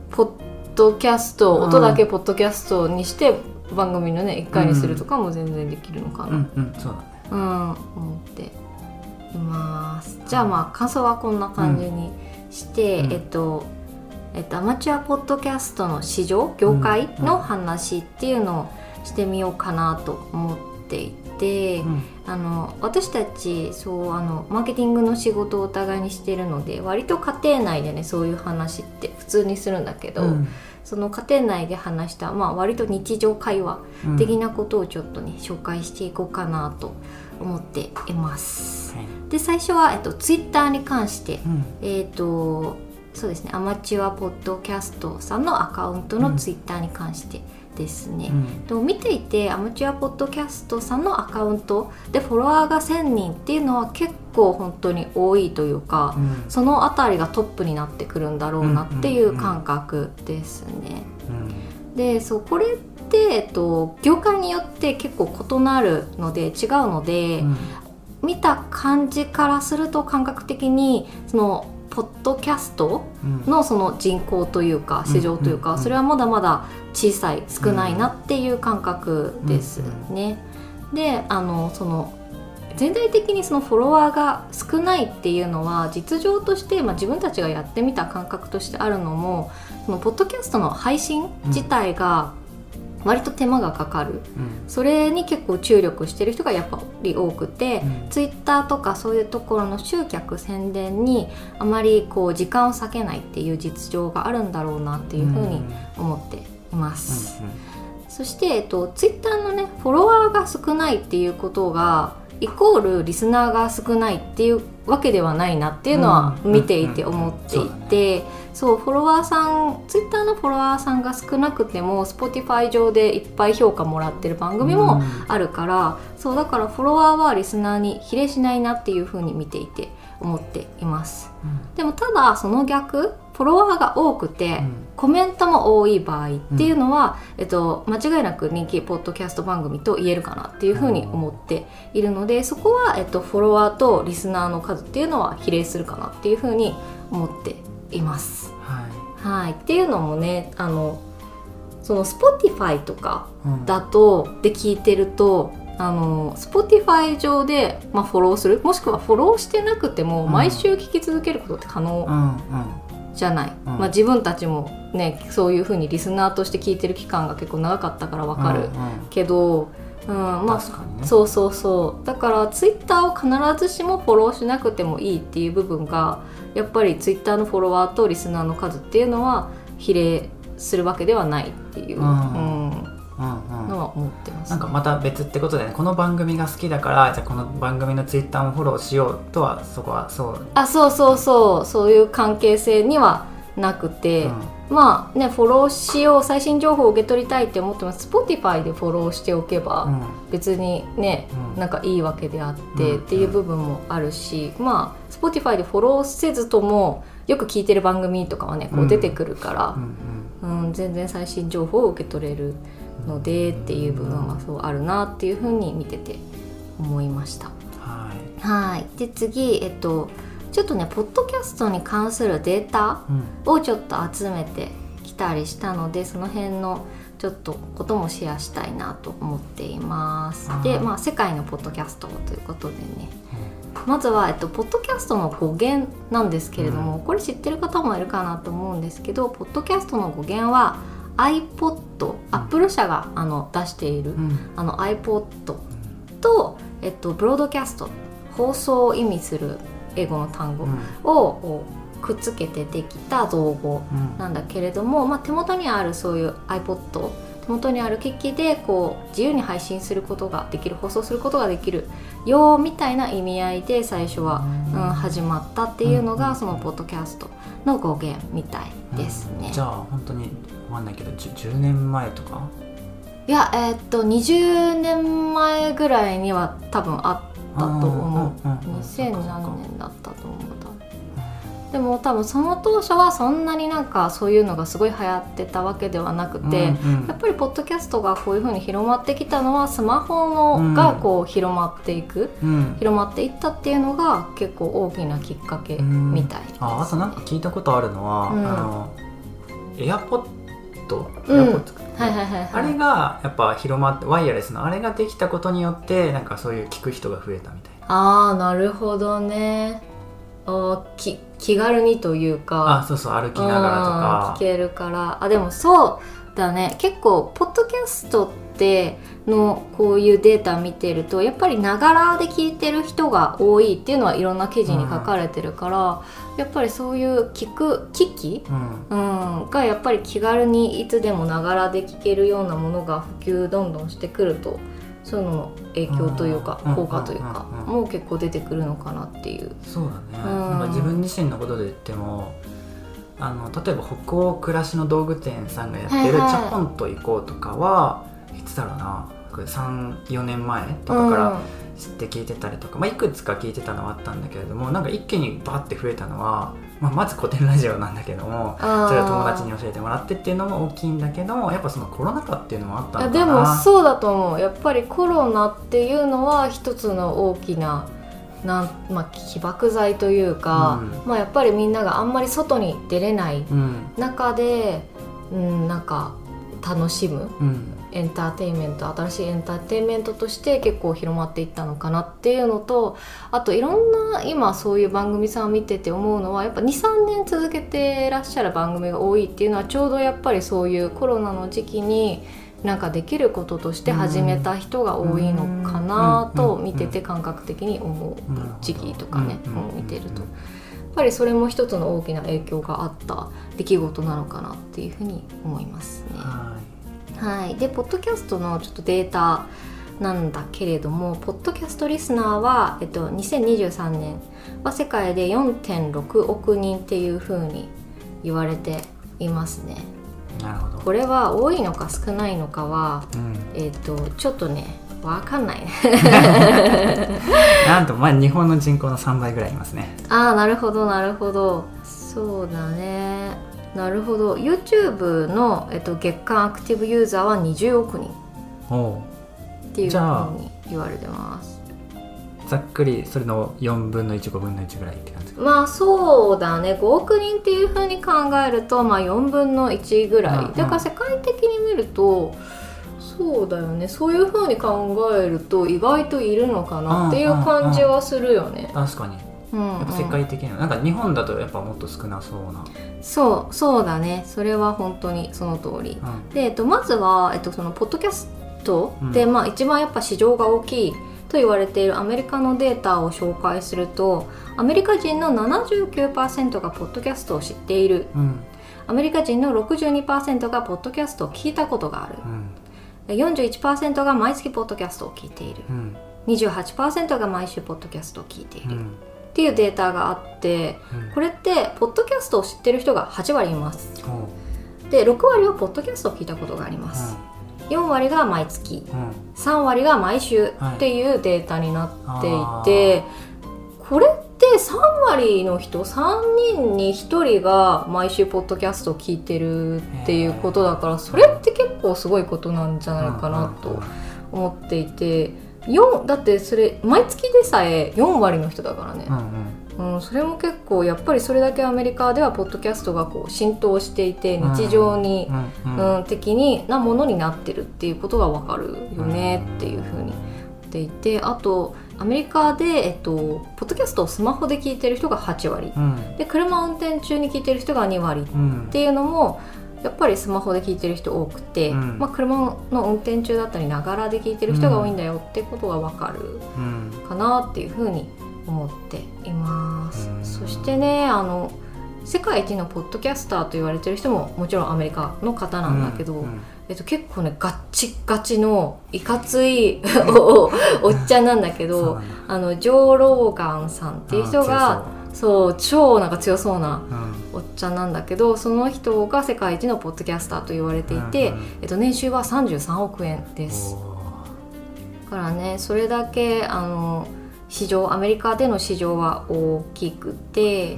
ポッドキャスト、うん音だけポッドキャストにして番組のね一回にするとかも全然できるのかな、うんうんそうだねうん、思っています。じゃあまあ感想はこんな感じにして、うん。えっとえっと、アマチュアポッドキャストの市場業界の話っていうのをしてみようかなと思っていて、うん。あの私たちそうあのマーケティングの仕事をお互いにしてるので割と家庭内でねそういう話って普通にするんだけど、うん。その家庭内で話した、まあ、割と日常会話うん的なことをちょっとね紹介していこうかなと思っています。はい。で最初は、えっと、ツイッターに関してうん。えっ、とそうですねアマチュアポッドキャストさんのアカウントのツイッターに関してですね、うん。と見ていてアマチュアポッドキャストさんのアカウントでフォロワーが1000人っていうのは結構本当に多いというか、うん。その辺りがトップになってくるんだろうなっていう感覚ですね。うん。でそうこれって、えっと、業界によって結構異なるので違うので、うん。見た感じからすると感覚的にそのポッドキャストうん。のその人口というか市場というか、それはまだまだ小さい少ないなっていう感覚ですね。であのその全体的にそのフォロワーが少ないっていうのは実情として、まあ、自分たちがやってみた感覚としてあるのもそのポッドキャストの配信自体が割と手間がかかる、うん。それに結構注力してる人がやっぱり多くて、うん。ツイッターとかそういうところの集客宣伝にあまりこう時間を割けないっていう実情があるんだろうなっていうふうに思っています。そして、えっと、ツイッターのねフォロワーが少ないっていうことがイコールリスナーが少ないっていうわけではないなっていうのはうん。見ていて思っていて、そうフォロワーさんツイッターのフォロワーさんが少なくても Spotify 上でいっぱい評価もらってる番組もあるから、そうだからフォロワーはリスナーに比例しないなっていうふうに見ていて思っています。でもただその逆フォロワーが多くて、コメントも多い場合っていうのは、えっと、間違いなく人気ポッドキャスト番組と言えるかなっていうふうに思っているのでそこは、えっと、フォロワーとリスナーの数っていうのは比例するかなっていうふうに思っています。はい。はい、っていうのもねあのその Spotify とかうん。だとで聞いてるとあの Spotify 上で、まあ、フォローする？もしくはフォローしてなくてもうん。毎週聞き続けることって可能うんうんじゃない、うん。まあ、自分たちもねそういうふうにリスナーとして聞いてる期間が結構長かったからわかるうんうん。けど、うんまあね。そうそうそう。だからツイッターを必ずしもフォローしなくてもいいっていう部分がやっぱりツイッターのフォロワーとリスナーの数っていうのは比例するわけではないっていう、うん。うんのは思ってます、なんかまた別ってことでねこの番組が好きだからじゃあこの番組のツイッターもフォローしようとはそこはそう、あそうそうそう。そういう関係性にはなくて、うん。まあねフォローしよう最新情報を受け取りたいって思ってます。Spotify でフォローしておけば、うん。別にね、うん。なんかいいわけであって、うん。っていう部分もあるし、まあ Spotify でフォローせずともよく聞いてる番組とかはねこううん。出てくるからう、ん。うん全然最新情報を受け取れるのでっていう部分はそうあるなっていうふうに見てて思いました。はい。はい。で次えっとちょっとねポッドキャストに関するデータうん。をちょっと集めてきたりしたのでその辺のちょっとこともシェアしたいなと思っています。で、はい。まあ、世界のポッドキャストということでね。まずは、えっと、ポッドキャストの語源なんですけれども、これ知ってる方もいるかなと思うんですけどポッドキャストの語源は iPod アップル社があの出している、うん。あの iPod と、えっと、ブロードキャスト放送を意味する英語の単語うん。をくっつけてできた造語うん。なんだけれども、まあ、手元にあるそういう iPod 手元にある機器でこう自由に配信することができる放送することができるよみたいな意味合いで最初は、うん、始まったっていうのがそのポッドキャストの語源みたいですね。じゃあ本当にわかんないけど 10, 10年前とか？いやえーっと20年前ぐらいには多分あったと思う。うんうんうん。2000何年だったと思うでも多分その当初はそんなになんかそういうのがすごい流行ってたわけではなくて、うんうん。やっぱりポッドキャストがこういう風に広まってきたのはスマホの、うん。がこう広まっていくうん。広まっていったっていうのが結構大きなきっかけうんみたいです、ねああとなんか聞いたことあるのは、うん。あのエアポッド、うんあれがやっぱ広まってワイヤレスのあれができたことによってなんかそういう聞く人が増えたみたいな。ああなるほどね。あーき気軽にというか。あそうそう歩きながらとか。うん聞けるから。あでもそうだね。結構ポッドキャストってのこういうデータ見てるとやっぱりながらで聞いてる人が多いっていうのはいろんな記事に書かれてるから、やっぱりそういう聞く機器、うん。うん、がやっぱり気軽にいつでもながらで聞けるようなものが普及どんどんしてくるとそういうのの影響というかうん。効果というかうん。うん。うん。もう結構出てくるのかなっていう。そうだね、うん。なんか自分自身のことで言ってもあの例えば北欧暮らしの道具店さんがやってる「はいはい。チャポンと行こう」とかはいつだろうな。これ34年前とかから知って聞いてたりとか、まあ、いくつか聞いてたのはあったんだけれどもなんか一気にバッて増えたのは、まあ、まず古典ラジオなんだけどもうんそれを友達に教えてもらってっていうのも大きいんだけどやっぱそのコロナ禍っていうのもあったのかな。でもそうだと思う。やっぱりコロナっていうのは一つの大きななん、まあ、起爆剤というか、うん。まあ、やっぱりみんながあんまり外に出れないうん。中で、うん、なんか楽しむ。うんエンターテインメント新しいエンターテインメントとして結構広まっていったのかなっていうのとあといろんな今そういう番組さんを見てて思うのはやっぱ23年続けてらっしゃる番組が多いっていうのはちょうどやっぱりそういうコロナの時期になんかできることとして始めた人が多いのかなと見てて感覚的に思う時期とかね見てると。やっぱりそれも一つの大きな影響があった出来事なのかなっていうふうに思いますね。はいはい、でポッドキャストのちょっとデータなんだけれどもポッドキャストリスナーは、えっと、2023年は世界で4.6億人っていうふうに言われていますね。なるほど、これは多いのか少ないのかは、うん、えっと、ちょっとねわかんない。ね。なんとまあ日本の人口の3倍ぐらいいますね。ああなるほどなるほど。そうだねなるほど。YouTube の、えっと、月間アクティブユーザーは20億人っていうふうに言われてます。ざっくりそれの4分の15分の1ぐらいって感じ？まあそうだね。5億人っていうふうに考えるとまあ4分の1ぐらい、うんだから世界的に見るとそうだよね。そういうふうに考えると意外といるのかなっていう感じはするよね。確かに。うんやっぱ世界的には、なんか日本だとやっぱもっと少なそうな、そうそうだね。それは本当にその通り。うん。で、えっと、まずは、えっと、そのポッドキャストで、うん。まあ、一番やっぱ市場が大きいと言われているアメリカのデータを紹介するとアメリカ人の79%がポッドキャストを知っている。うん。アメリカ人の62%がポッドキャストを聞いたことがある。うん。41%が毎月ポッドキャストを聞いている。うん。28%が毎週ポッドキャストを聞いている、っうんていうデータがあってうん。これってポッドキャストを知ってる人が8割います。おうで6割はポッドキャストを聞いたことがあります、4割が毎月。うん。うん3割が毎週はいっていうデータになっていあて、これって3割の人3人に1人が毎週ポッドキャストを聞いてるっていうことだからそれって結構すごいことなんじゃないかなと思っていて4だってそれ毎月でさえ4割の人だからね。う、んうん。うん、それも結構やっぱりそれだけアメリカではポッドキャストがこう浸透していて日常に、うんうんうん、的になものになってるっていうことがわかるよねっていうふうに言っていてあとアメリカで、えっと、ポッドキャストをスマホで聞いてる人が8割。うん。で車運転中に聞いてる人が2割っうん。ていうのもやっぱりスマホで聞いてる人多くて、うん。まあ、車の運転中だったりながらで聞いてる人が多いんだよってことがわかるうん。かなっていうふうに思っています。うん。そしてねあの世界一のポッドキャスターと言われてる人ももちろんアメリカの方なんだけど、うんえっと、結構ねガッチガチのいかつい おおっちゃんなんだけどあのジョー・ローガンさんっていう人がそう超なんか強そうなうん。おっちゃんなんだけどその人が世界一のポッドキャスターと言われていて、うんうんえっと、年収は33億円です。だからねそれだけあの市場アメリカでの市場は大きくて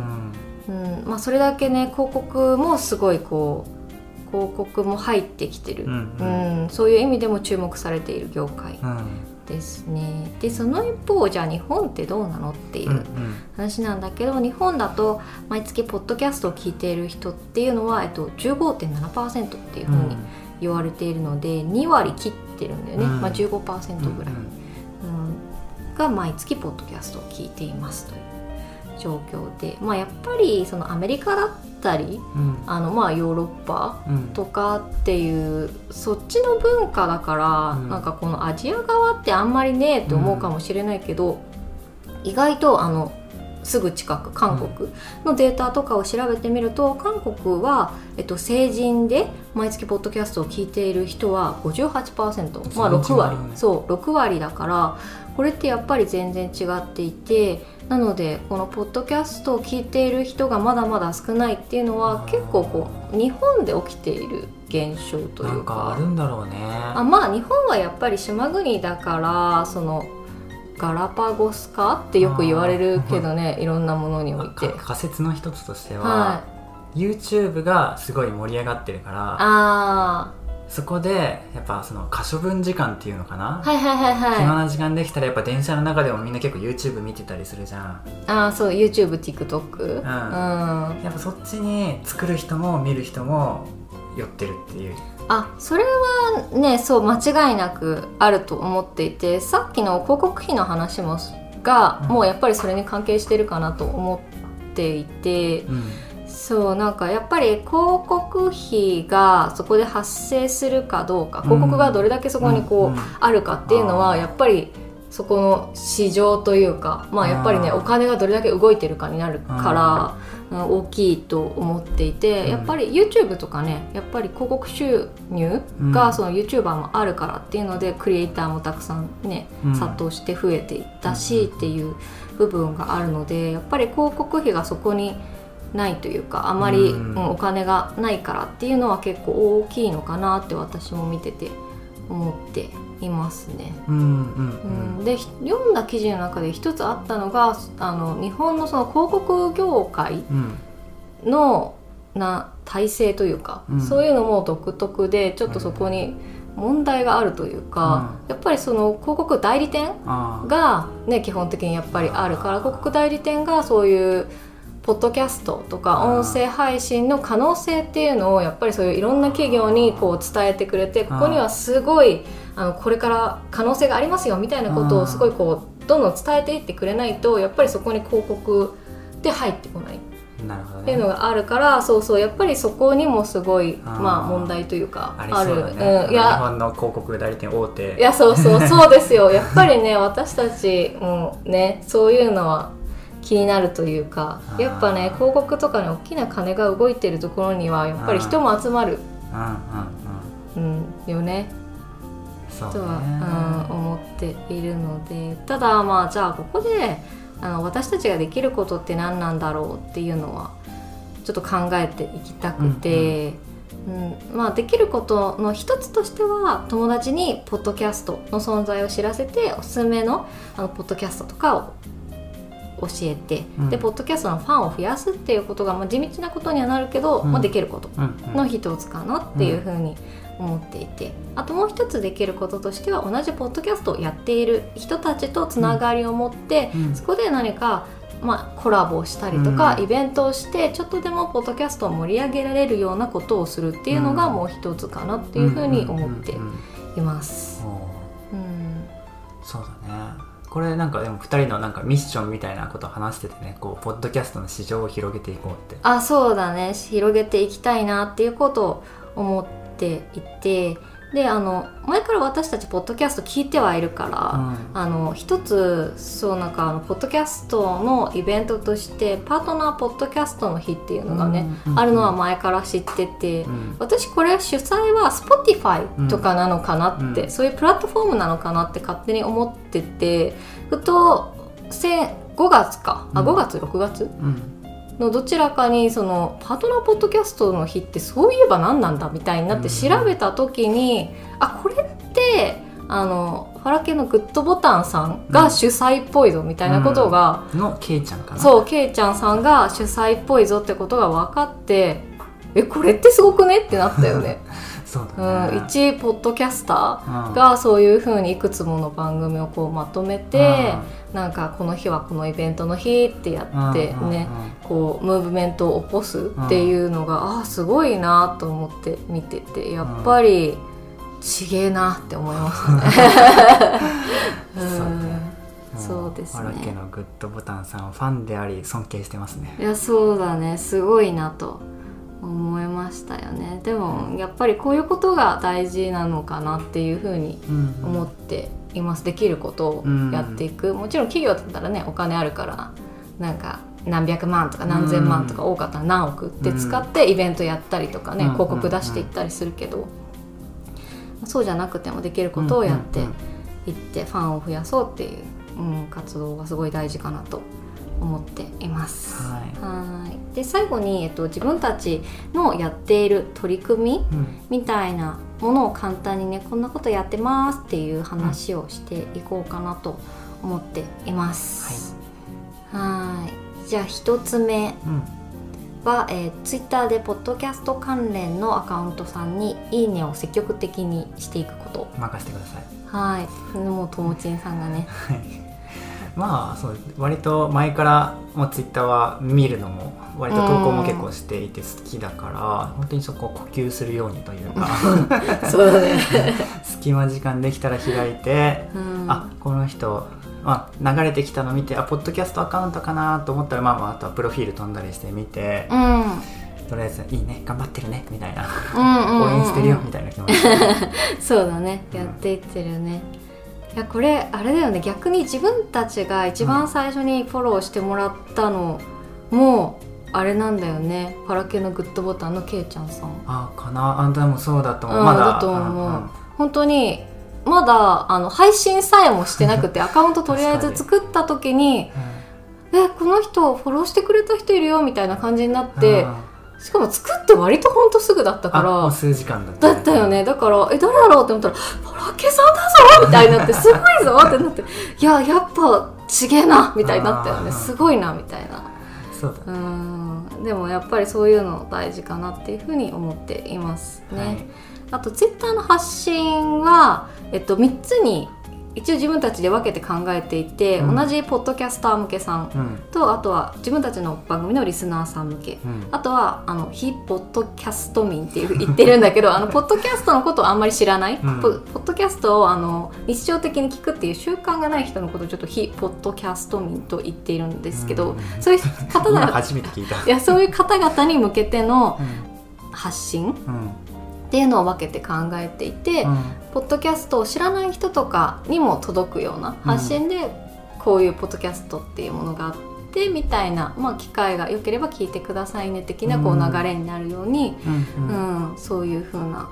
お、ーうんまあ、それだけね広告もすごいこう広告も入ってきてる、うんううんんそういう意味でも注目されている業界。うんですね。でその一方じゃあ日本ってどうなのっていううん話なんだけど、日本だと毎月ポッドキャストを聞いている人っていうのは、えっと、15.7%っていうふうに言われているので2割切ってるんだよね、うん。まあ、15%ぐらい。うん。うん。が毎月ポッドキャストを聞いていますという状況で、まあ、やっぱりそのアメリカだったりうん。あのまあヨーロッパうん。とかっていうそっちの文化だから、うん。なんかこのアジア側ってあんまりねえって思うかもしれないけど、意外とあのすぐ近く韓国のデータとかを調べてみると韓国は、えっと、成人で毎月ポッドキャストを聞いている人は58%、まあ、6割。そう6割だからこれってやっぱり全然違っていてなのでこのポッドキャストを聞いている人がまだまだ少ないっていうのは結構こう日本で起きている現象とないうか。あるんだろうね。あまあ日本はやっぱり島国だからそのガラパゴス化ってよく言われるけどねいろんなものにおいて。か。仮説の一つとしては、はい。YouTube がすごい盛り上がってるからあそこでやっぱその可処分時間っていうのかな、ーはいはいはい暇はい。な時間できたらやっぱ電車の中でもみんな結構 YouTube 見てたりするじゃん。あーそう YouTubeTikTok うん。やっぱそっちに作る人も見る人も寄ってるっていう。あそれはねそう間違いなくあると思っていてさっきの広告費の話もが、うん。もうやっぱりそれに関係してるかなと思っていてうんそうなんかやっぱり広告費がそこで発生するかどうか広告がどれだけそこにこう、あるかっていうのはやっぱりそこの市場というかまあやっぱりねお金がどれだけ動いてるかになるから、うん大きいと思っていて、うん。やっぱり YouTube とかねやっぱり広告収入うん。がその YouTuber もあるからっていうのでクリエイターもたくさんねうん。殺到して増えていったしっていう部分があるのでやっぱり広告費がそこにないというかあまり、うん。うんお金がないからっていうのは結構大きいのかなって私も見てて思っていますね。うんうんうん、でひ読んだ記事の中で一つあったのがあの日本のその広告業界うん。のな体制というか、うん。そういうのも独特でちょっとそこに問題があるというか、やっぱりその広告代理店が、ね、基本的にやっぱりあるから広告代理店がそういうポッドキャストとかうん音声配信の可能性っていうのをやっぱりそういういろんな企業にこう伝えてくれてここにはすごいあのこれから可能性がありますよみたいなことうんをすごいこうどんどん伝えていってくれないとやっぱりそこに広告で入ってこない。っていうのがあるからそうそうやっぱりそこにもすごいまあ問題というかありそうん、い日や本の広告代理店大手。いやそうそうそうですよ。やっぱりね私たちもねそういうのは気になるというかやっぱね広告とかに大きな金が動いてるところにはやっぱり人も集まる、うんうんうん。うん、よね。とは、ねうん、思っているので。ただまあじゃあここであの私たちができることって何なんだろうっていうのはちょっと考えていきたくて、うんまあ、できることの一つとしては友達にポッドキャストの存在を知らせておすすめのあのポッドキャストとかを教えて、うん。でポッドキャストのファンを増やすっていうことが、まあ、地道なことにはなるけど、うん。まあ、できることの一つかなっていうふうに思っていて、あともう一つできることとしては同じポッドキャストをやっている人たちとつながりを持って、うん。そこで何か、まあ、コラボをしたりとか、うん。イベントをしてちょっとでもポッドキャストを盛り上げられるようなことをするっていうのがうん。もう一つかなっていうふうに思っています。そうだねこれなんかでも2人のなんかミッションみたいなこと話しててねこうポッドキャストの市場を広げていこうって。あそうだね。広げていきたいなっていうことを思っていてであの前から私たちポッドキャスト聞いてはいるから、あの一つそうなんかあのポッドキャストのイベントとしてパートナーポッドキャストの日っていうのがね、うん。あるのは前から知ってて、うん。私これ主催は Spotify とかなのかなって、うん。そういうプラットフォームなのかなって勝手に思っててふとせ5月か。あうん。5月？6月？うんのどちらかにそのパートナーポッドキャストの日ってそういえば何なんだみたいになってうん。調べた時に、あこれってあのファラケのグッドボタンさんが主催っぽいぞみたいなことが、のケイちゃんかな。そうケイちゃんさんが主催っぽいぞってことが分かってえこれってすごくねってなったよね。そううだね。ん、一ポッドキャスターうん。がそういうふうにいくつもの番組をこうまとめて、なんかこの日はこのイベントの日ってやってうんね、こうムーブメントを起こすっていうのが、ああすごいなと思って見ててやっぱりちげえなって思いましたね。そうですね。のグッドボタンさんはファンであり尊敬してますね。いやそうだね。すごいなと思いましたよね。でもやっぱりこういうことが大事なのかなっていうふうに思っています、できることをやっていく、もちろん企業だったらねお金あるからなんか何百万とか何千万とか多かったら何億って使ってイベントやったりとかね、うん。広告出していったりするけど、そうじゃなくてもできることをやってうんうんいってファンを増やそうっていう、うん、活動がすごい大事かなと思っています。はい。はい。で最後に、えっと、自分たちのやっている取り組みうん。みたいなものを簡単にねこんなことやってますっていう話をしていこうかなと思っています。はい。じゃあ一つ目うん。は、えー、ツイッターでポッドキャスト関連のアカウントさんに「いいね」を積極的にしていくこと。任せてください。はい。もうともちんさんがねまあそう割と前からもうツイッターは見るのも割と投稿も結構していて好きだから本当にそこを呼吸するようにというか そうだね、隙間時間できたら開いて、うん、あこの人、まあ、流れてきたの見てあポッドキャストアカウントかなと思ったら、まあ、まああとはプロフィール飛んだりしてみてう、ん。とりあえず「いいね頑張ってるね」みたいな。うんうんうんうん。応援してるよみたいな気持ち そうだね。うんやっていってるね、いやこれあれだよね。逆に自分たちが一番最初にフォローしてもらったのもあれなんだよね。パラケのグッドボタンのけいちゃんさん。あかな。あんたもそうだと思う、うんまだ。だと思う。うんうん。本当にまだあの配信さえもしてなくてアカウントとりあえず作った時にえこの人フォローしてくれた人いるよみたいな感じになってあしかも作って割とほんとすぐだったーから。数時間だっただったよね。だからえ誰だろうって思ったら「パラケさんだぞ!」みたいになって「すごいぞ!」ってなって「いややっぱちげえな」みたいになったよね。すごいなみたいな。そうだねうん。でもやっぱりそういうの大事かなっていうふうに思っていますね、はい。あとツイッターの発信は、えっと、3つに一応自分たちで分けて考えていて、うん。同じポッドキャスター向けさんうん。とあとは自分たちの番組のリスナーさん向け。うん。あとはあの非ポッドキャスト民っていう言ってるんだけど あのポッドキャストのことをあんまり知らない、うん。ポポッドキャストをあの日常的に聞くっていう習慣がない人のことをちょっと非ポッドキャスト民と言っているんですけど、うん。そういう方今々初めて聞いた。いやそういう方々に向けてのうん。発信？っうんていうのを分けて考えていて、うん。ポッドキャストを知らない人とかにも届くような発信で、こういうポッドキャストっていうものがあってみたいな、まあ、機会が良ければ聞いてくださいね的なこううん。流れになるように、うんううん。んそういう風な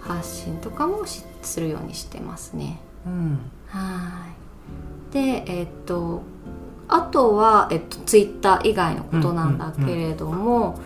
発信とかもしするようにしてますね。うん。はい。でえっとあとは、えっと、ツイッター以外のことなんだけれども、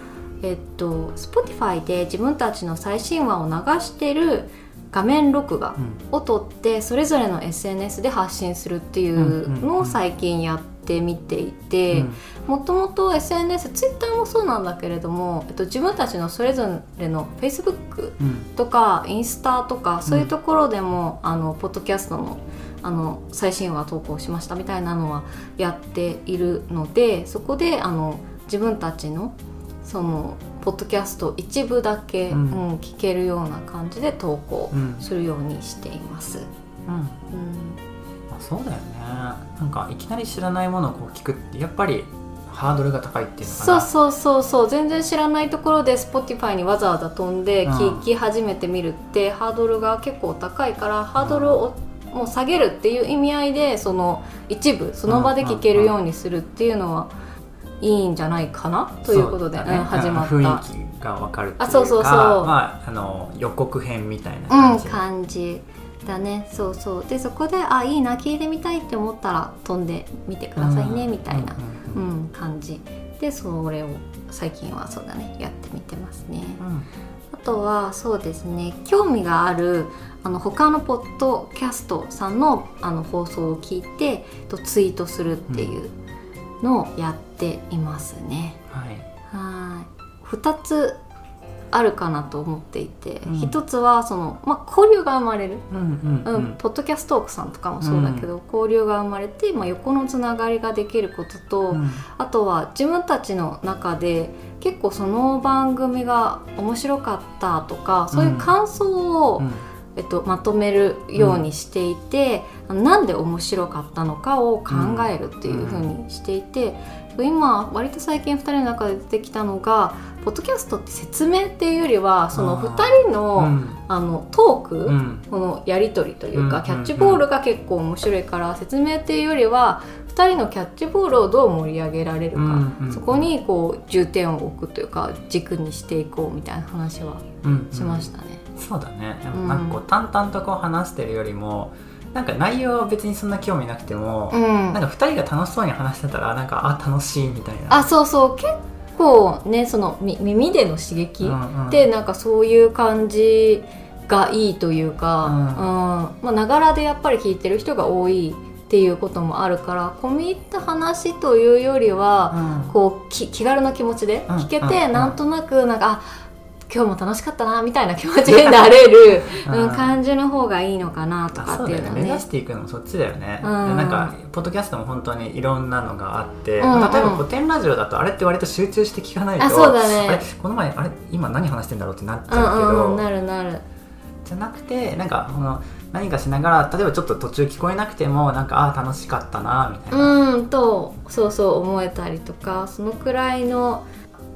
えっと Spotify で自分たちの最新話を流してる画面録画うん。を撮ってそれぞれの SNS で発信するっていうのを最近やってみていてもともと SNS ツイッターもそうなんだけれども、えっと、自分たちのそれぞれの Facebook うん。とかインスタとかそういうところでも、あのポッドキャストのあの最新話投稿しましたみたいなのはやっているのでそこであの自分たちのそのポッドキャスト一部だけ、ううんん聞けるような感じで投稿うん。するようにしています。うん。うん。まあ、そうだよね。なんかいきなり知らないものをこう聞くってやっぱりハードルが高いっていうのかな。そうそうそうそう。全然知らないところで Spotify にわざわざ飛んでうん。聞き始めてみるって、ハードルが結構高いからハードルをもう下げるっていう意味合いでその一部その場で聞けるようにするっていうのはいいんじゃないかなということで、ね。うん始まった。雰囲気がわかるあそうそうそう。まあ、あの予告編みたいなうん、感じ、感じだね。そうそう。でそこであいいな聞いてみたいって思ったら飛んでみてくださいね、みたいな、ううんん。感じ。でそれを最近はそうだねやってみてますね。うん。あとはそうですね。興味があるあの他のポッドキャストさんのあの放送を聞いてとツイートするっていうのをやっていますね。はい。はい。2つあるかなと思っていて、うん。1つはその、まあ、交流が生まれる、うんうんうん。ポッドキャストークさんとかもそうだけど、交流が生まれて、まあ、横のつながりができることと、うん。あとは自分たちの中で結構その番組が面白かったとかそういう感想を、うん。えっと、まとめるようにしていて、あのなんで面白かったのかを考えるっていうふうにしていて、今割と最近2人の中で出てきたのがポッドキャストって説明っていうよりはその2人の,、うん。あのトーク、うん。このやり取りというか、うん。キャッチボールが結構面白いから説明っていうよりは2人のキャッチボールをどう盛り上げられるか、そこにこう重点を置くというか軸にしていこうみたいな話はうんしましたね。そうだね。なんかこう淡々とこう話してるよりもなんか内容は別にそんな興味なくても、うん。なんか2人が楽しそうに話してたらなんかあ楽しいみたいな。あそうそう。結構ねそのみ耳での刺激うんうん。でなんかそういう感じがいいというか、うん。まあながらでやっぱり聞いてる人が多いっていうこともあるから込み入った話というよりは、うん。こうき気軽な気持ちでうん。聞けて、うん。うん。なんとなくなんかあ今日も楽しかったなみたいな気持ちになれる、うん。うん、感じの方がいいのかなとあかっていうのね。目指していくのもそっちだよね、うんなんかポッドキャストも本当にいろんなのがあって、うんうんまあ例えば古典ラジオだとあれって割と集中して聞かないとあそうだねあれこの前あれ今何話してんだろうってなっちうんゃうけど、うんうんなるなるじゃなくてなんかこの何かしながら例えばちょっと途中聞こえなくてもなんかああ楽しかったなみたいな、うんとそうそう思えたりとかそのくらいの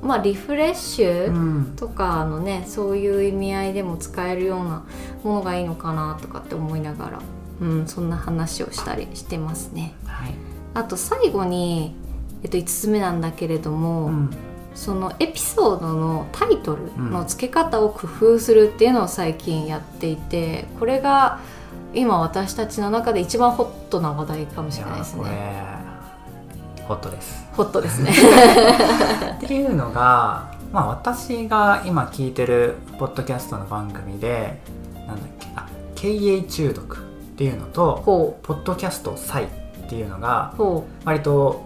まあリフレッシュ、うんとかのねそういう意味合いでも使えるようなものがいいのかなとかって思いながら、うん、そんな話をしたりしてますね。はいあと最後に、えっと、5つ目なんだけれども、うんそのエピソードのタイトルの付け方を工夫するっていうのを最近やっていてこれが今私たちの中で一番ホットな話題かもしれないですね。ホットです。ホットですね。っていうのが、まあ、私が今聞いてるポッドキャストの番組でなんだっけあ経営中毒っていうのとほポッドキャスト祭っていうのが割と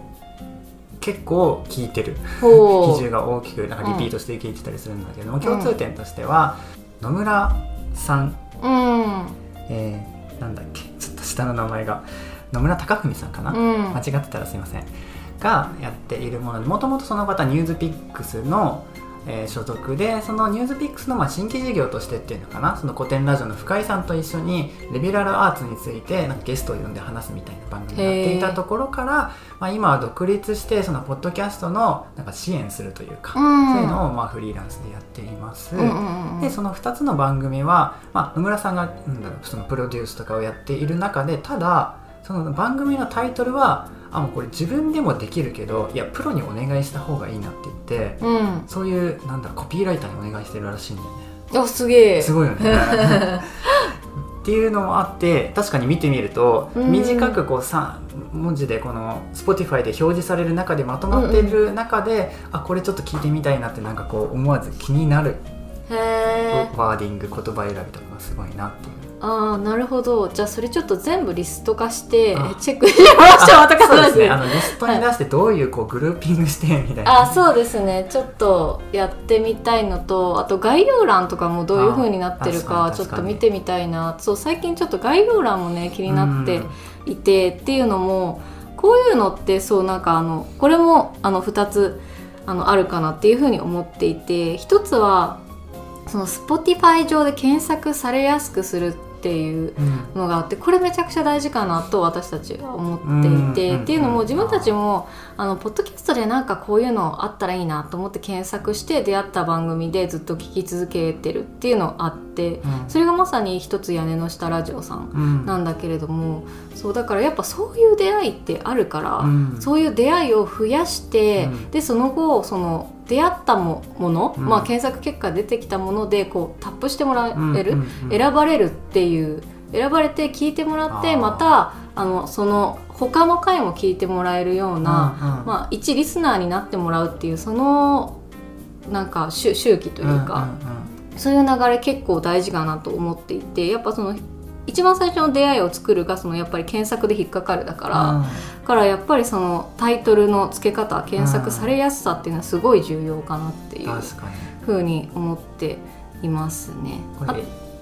結構聞いてる。比重が大きくなんかリピートして聞いてたりするんだけども、共通点としては野村さん、うん。えーなんだっけちょっと下の名前が。野村貴文さんかな、うん。間違ってたらすいませんがやっているもの。でもともとその方ニュースピックスの、えー所属でそのニュースピックスのまあ新規事業としてっていうのかな。その古典ラジオの深井さんと一緒にレベラルアーツについてなんかゲストを呼んで話すみたいな番組をやっていたところから、まあ、今は独立してそのポッドキャストのなんか支援するというか、うん。そういうのをまあフリーランスでやっています。でその2つの番組は、まあ、野村さんがなんだろうそのプロデュースとかをやっている中でただその番組のタイトルはあもうこれ自分でもできるけどいやプロにお願いした方がいいなって言ってうん。そういうなんだコピーライターにお願いしてるらしいんだよね。あすげえ。すごいよね。っていうのもあって確かに見てみるとうん。短くこう3文字でこの Spotify で表示される中でまとまっている中で、あこれちょっと聞いてみたいなってなんかこう思わず気になるワーディング言葉選びとかがすごいなっていう。ああなるほど。じゃあそれちょっと全部リスト化してあ。チェック。しましょうとかそうですね。あ話のリストに出してどういうこうグルーピングしてみたいな。あそうですね。ちょっとやってみたいのとあと概要欄とかもどういう風になってるあかちょっと見てみたいな。そう最近ちょっと概要欄もね気になっていてっていうのもこういうのってそうなんかあのこれもあの2つあのあるかなっていう風に思っていて一つはその Spotify 上で検索されやすくするっていううんのがあってこれめちゃくちゃ大事かなと私たちは思っていて、うん。っていうのうんも自分たちもあのポッドキャストでなんかこういうのあったらいいなと思って検索して出会った番組でずっと聞き続けてるっていうのあってうん。それがまさに一つ屋根の下ラジオさんうん。なんだけれどもそうだからやっぱそういう出会いってあるから、うん。そういう出会いを増やして、うん。でその後その出会ったももの、うん。まあ、検索結果出てきたものでこうタップしてもらえる、うんうんうん。選ばれるっていう選ばれて聞いてもらってまたあのその他の回も聞いてもらえるような、うんうん。まあ、一リスナーになってもらうっていうそのなんか周周期というか、そういう流れ結構大事かなと思っていてやっぱその一番最初の出会いを作るがそのやっぱり検索で引っかかるだから、だからやっぱりそのタイトルの付け方検索されやすさっていうのはすごい重要かなっていうふうに思っていますね。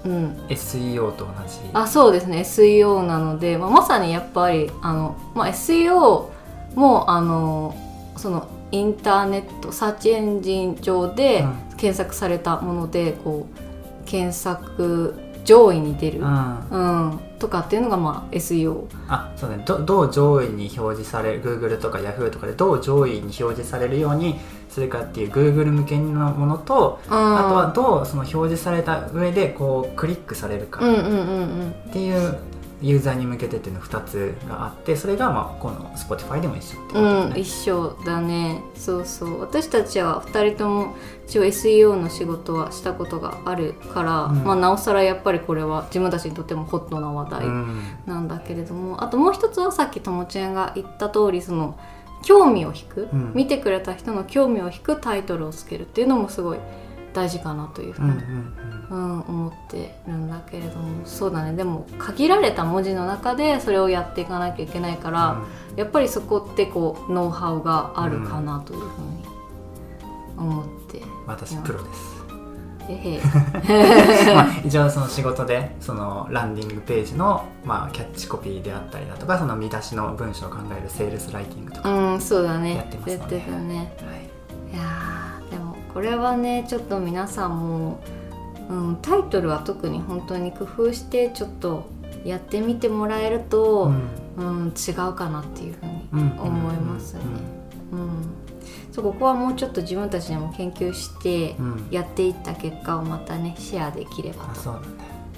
うん、SEO と同じ。あそうですね。SEO なので、まあ、まさにやっぱりあの、まあ、SEO もあのそのインターネットサーチエンジン上でうん。検索されたものでこう検索上位に出る、うん。うん、とかっていうのがまあ SEO あそうね。どどう上位に表示される Google とか Yahoo とかでどう上位に表示されるようにするかっていう Google 向けのものとああとはどうその表示された上でこうクリックされるかっていうユーザーに向けてっていうの2つがあってそれがまあこの Spotify でも一緒ってことうん、一緒だね。そうそう。私たちは2人とも一応 SEO の仕事はしたことがあるから、うん。まあ、なおさらやっぱりこれは自分たちにとってもホットな話題うん。なんだけれども、あともう一つはさっきともちゃんが言った通りその興味を引く、うん。見てくれた人の興味を引くタイトルをつけるっていうのもすごい大事かなというふうに、うんうんうん。思ってるんだけれどもそうだね。でも限られた文字の中でそれをやっていかなきゃいけないから、やっぱりそこってこうノウハウがあるかなというふうに思って、私プロです、えへ。まあ、一応その仕事でそのランディングページの、まあ、キャッチコピーであったりだとかその見出しの文章を考えるセールスライティングとか、うんそうだね。やってますもんねやってたね。はい。いやこれはねちょっと皆さんも、うん、タイトルは特に本当に工夫してちょっとやってみてもらえると、うん違うかなっていうふうにうん思いますね。うんそうここはもうちょっと自分たちでも研究してうん。うんやっていった結果をまたねシェアできればと、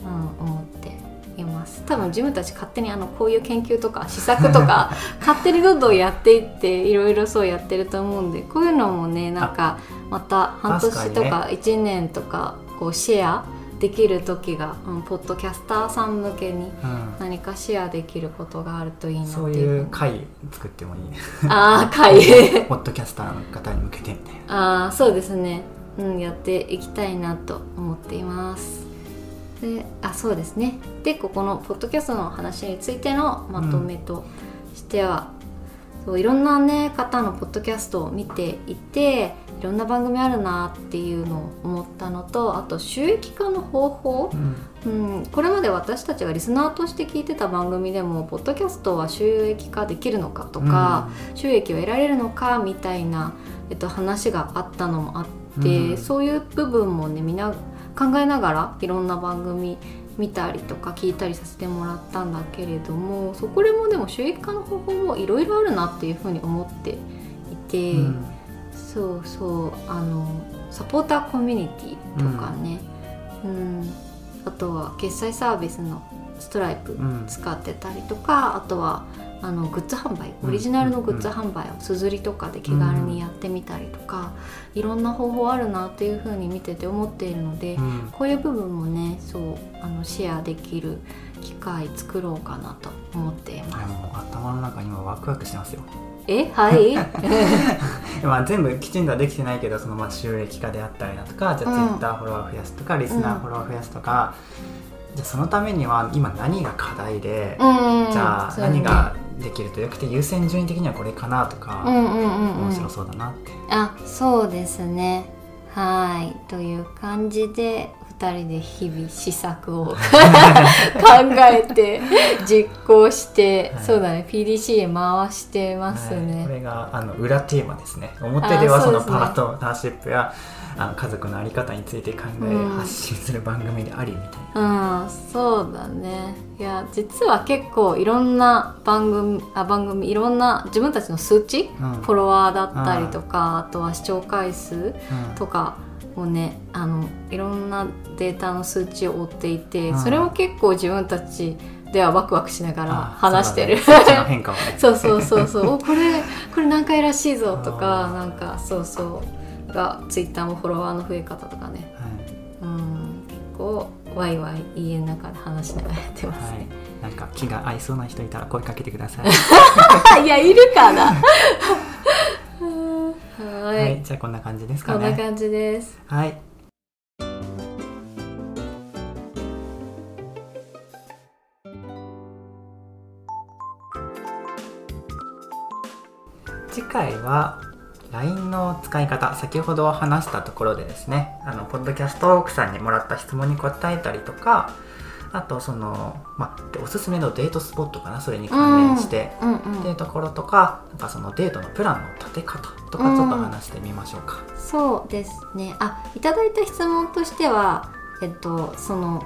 うん、思っています。多分自分たち勝手にあのこういう研究とか試作とか 勝手にどんどんやっていっていろいろそうやってると思うんでこういうのもねなんかまた半年と確かか1年とかこうシェアできる時が、うん、ポッドキャスターさん向けにうん。何かシェアできることがあるといいなってそういうふうにいう会作ってもいいね。ああ会 ポッドキャスターの方に向けてみたいな。ああそうですね。うんやっていきたいなと思っていますであそうですね。でここのポッドキャストの話についてのまとめとしては、そういろんなね方のポッドキャストを見ていていろんな番組あるなっていうのを思ったのとあと収益化の方法、うん。うん、これまで私たちがリスナーとして聞いてた番組でもポッドキャストは収益化できるのかとか、収益を得られるのかみたいな、えっと、話があったのもあって、うん。そういう部分もねみんな考えながらいろんな番組見たりとか聞いたりさせてもらったんだけれどもそこでもでも収益化の方法もいろいろあるなっていうふうに思っていて、うんそうそうあのサポーターコミュニティとかね、うんあとは決済サービスのストライプうん。使ってたりとかあとはあのグッズ販売オリジナルのグッズ販売をすずりとかで気軽にやってみたりとか、いろんな方法あるなっていうふうに見てて思っているので、うん。こういう部分もねそうあのシェアできる機会作ろうかなと思っていあます。もう頭の中今ワクワクしてますよ。え？はい？まあ、全部きちんとはできてないけどそのまあ収益化であったりだとかじゃあうん。Twitter フォロワー増やすとか、リスナーフォロワー増やすとか、じゃあそのためには今何が課題で、うんじゃあ何ができるとよくて優先順位的にはこれかなとか、うんうんうんうん。面白そうだなって、あそうですね。はい。という感じで2人で日々試作を 考えて実行して、はい。そうだね。PDC へ回してますはい。こね、れがあの裏テーマですね。表ではそのパートナーシップやあの家族の在り方について考え、うん。発信する番組でありみたいな。うんそうだね。いや実は結構いろんな番組あ番組いろんな自分たちの数値、うん。フォロワーだったりとか、あとは視聴回数とかもねあのいろんなデータの数値を追っていて、うん。それも結構自分たちではワクワクしながらあ話してる。そう そうそうそうそう。おこれこれ何回らしいぞとかなんかそうそうがツイッターもフォロワーの増え方とかね。はいうん。結構ワイワイ家の中で話しながらやってますはいね、なんか気が合いそうな人いたら声かけてください。い、やいるかな。う んは、はいい、じゃあこんな感じですかね。こんな感じです。はい。次回は LINE の使い方先ほど話したところでですねあのポッドキャスト奥さんにもらった質問に答えたりとかあとその、まあ、でおすすめのデートスポットかなそれに関連して、うんうんっていうところとかなんかそのデートのプランの立て方とかちょっと話してみましょうか。そうですね。あいただいた質問としてはえっとその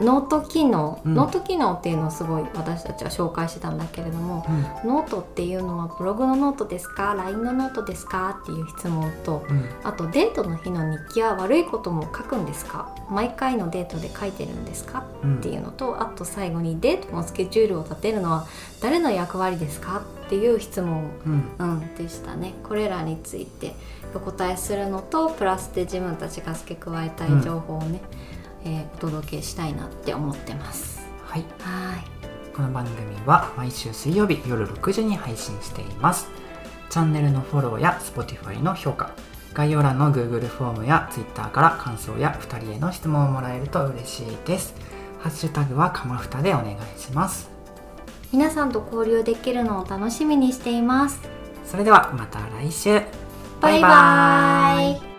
ノート機能、うん。ノート機能っていうのをすごい私たちは紹介してたんだけれどもうん。ノートっていうのはブログのノートですか？LINE のノートですか？っていう質問とうん。あとデートの日の日記は悪いことも書くんですか？毎回のデートで書いてるんですか？うん。っていうのとあと最後にデートのスケジュールを立てるのは誰の役割ですか？っていう質問うん。うん、でしたね。これらについてお答えするのとプラスで自分たちが付け加えたい情報をね、えーお届けしたいなって思ってます。はい。はい。この番組は毎週水曜日夜6時に配信しています。チャンネルのフォローや Spotify の評価概要欄の Google フォームや Twitter から感想や2人への質問をもらえると嬉しいです。ハッシュタグはかまふたでお願いします。皆さんと交流できるのを楽しみにしています。それではまた来週。バイバイ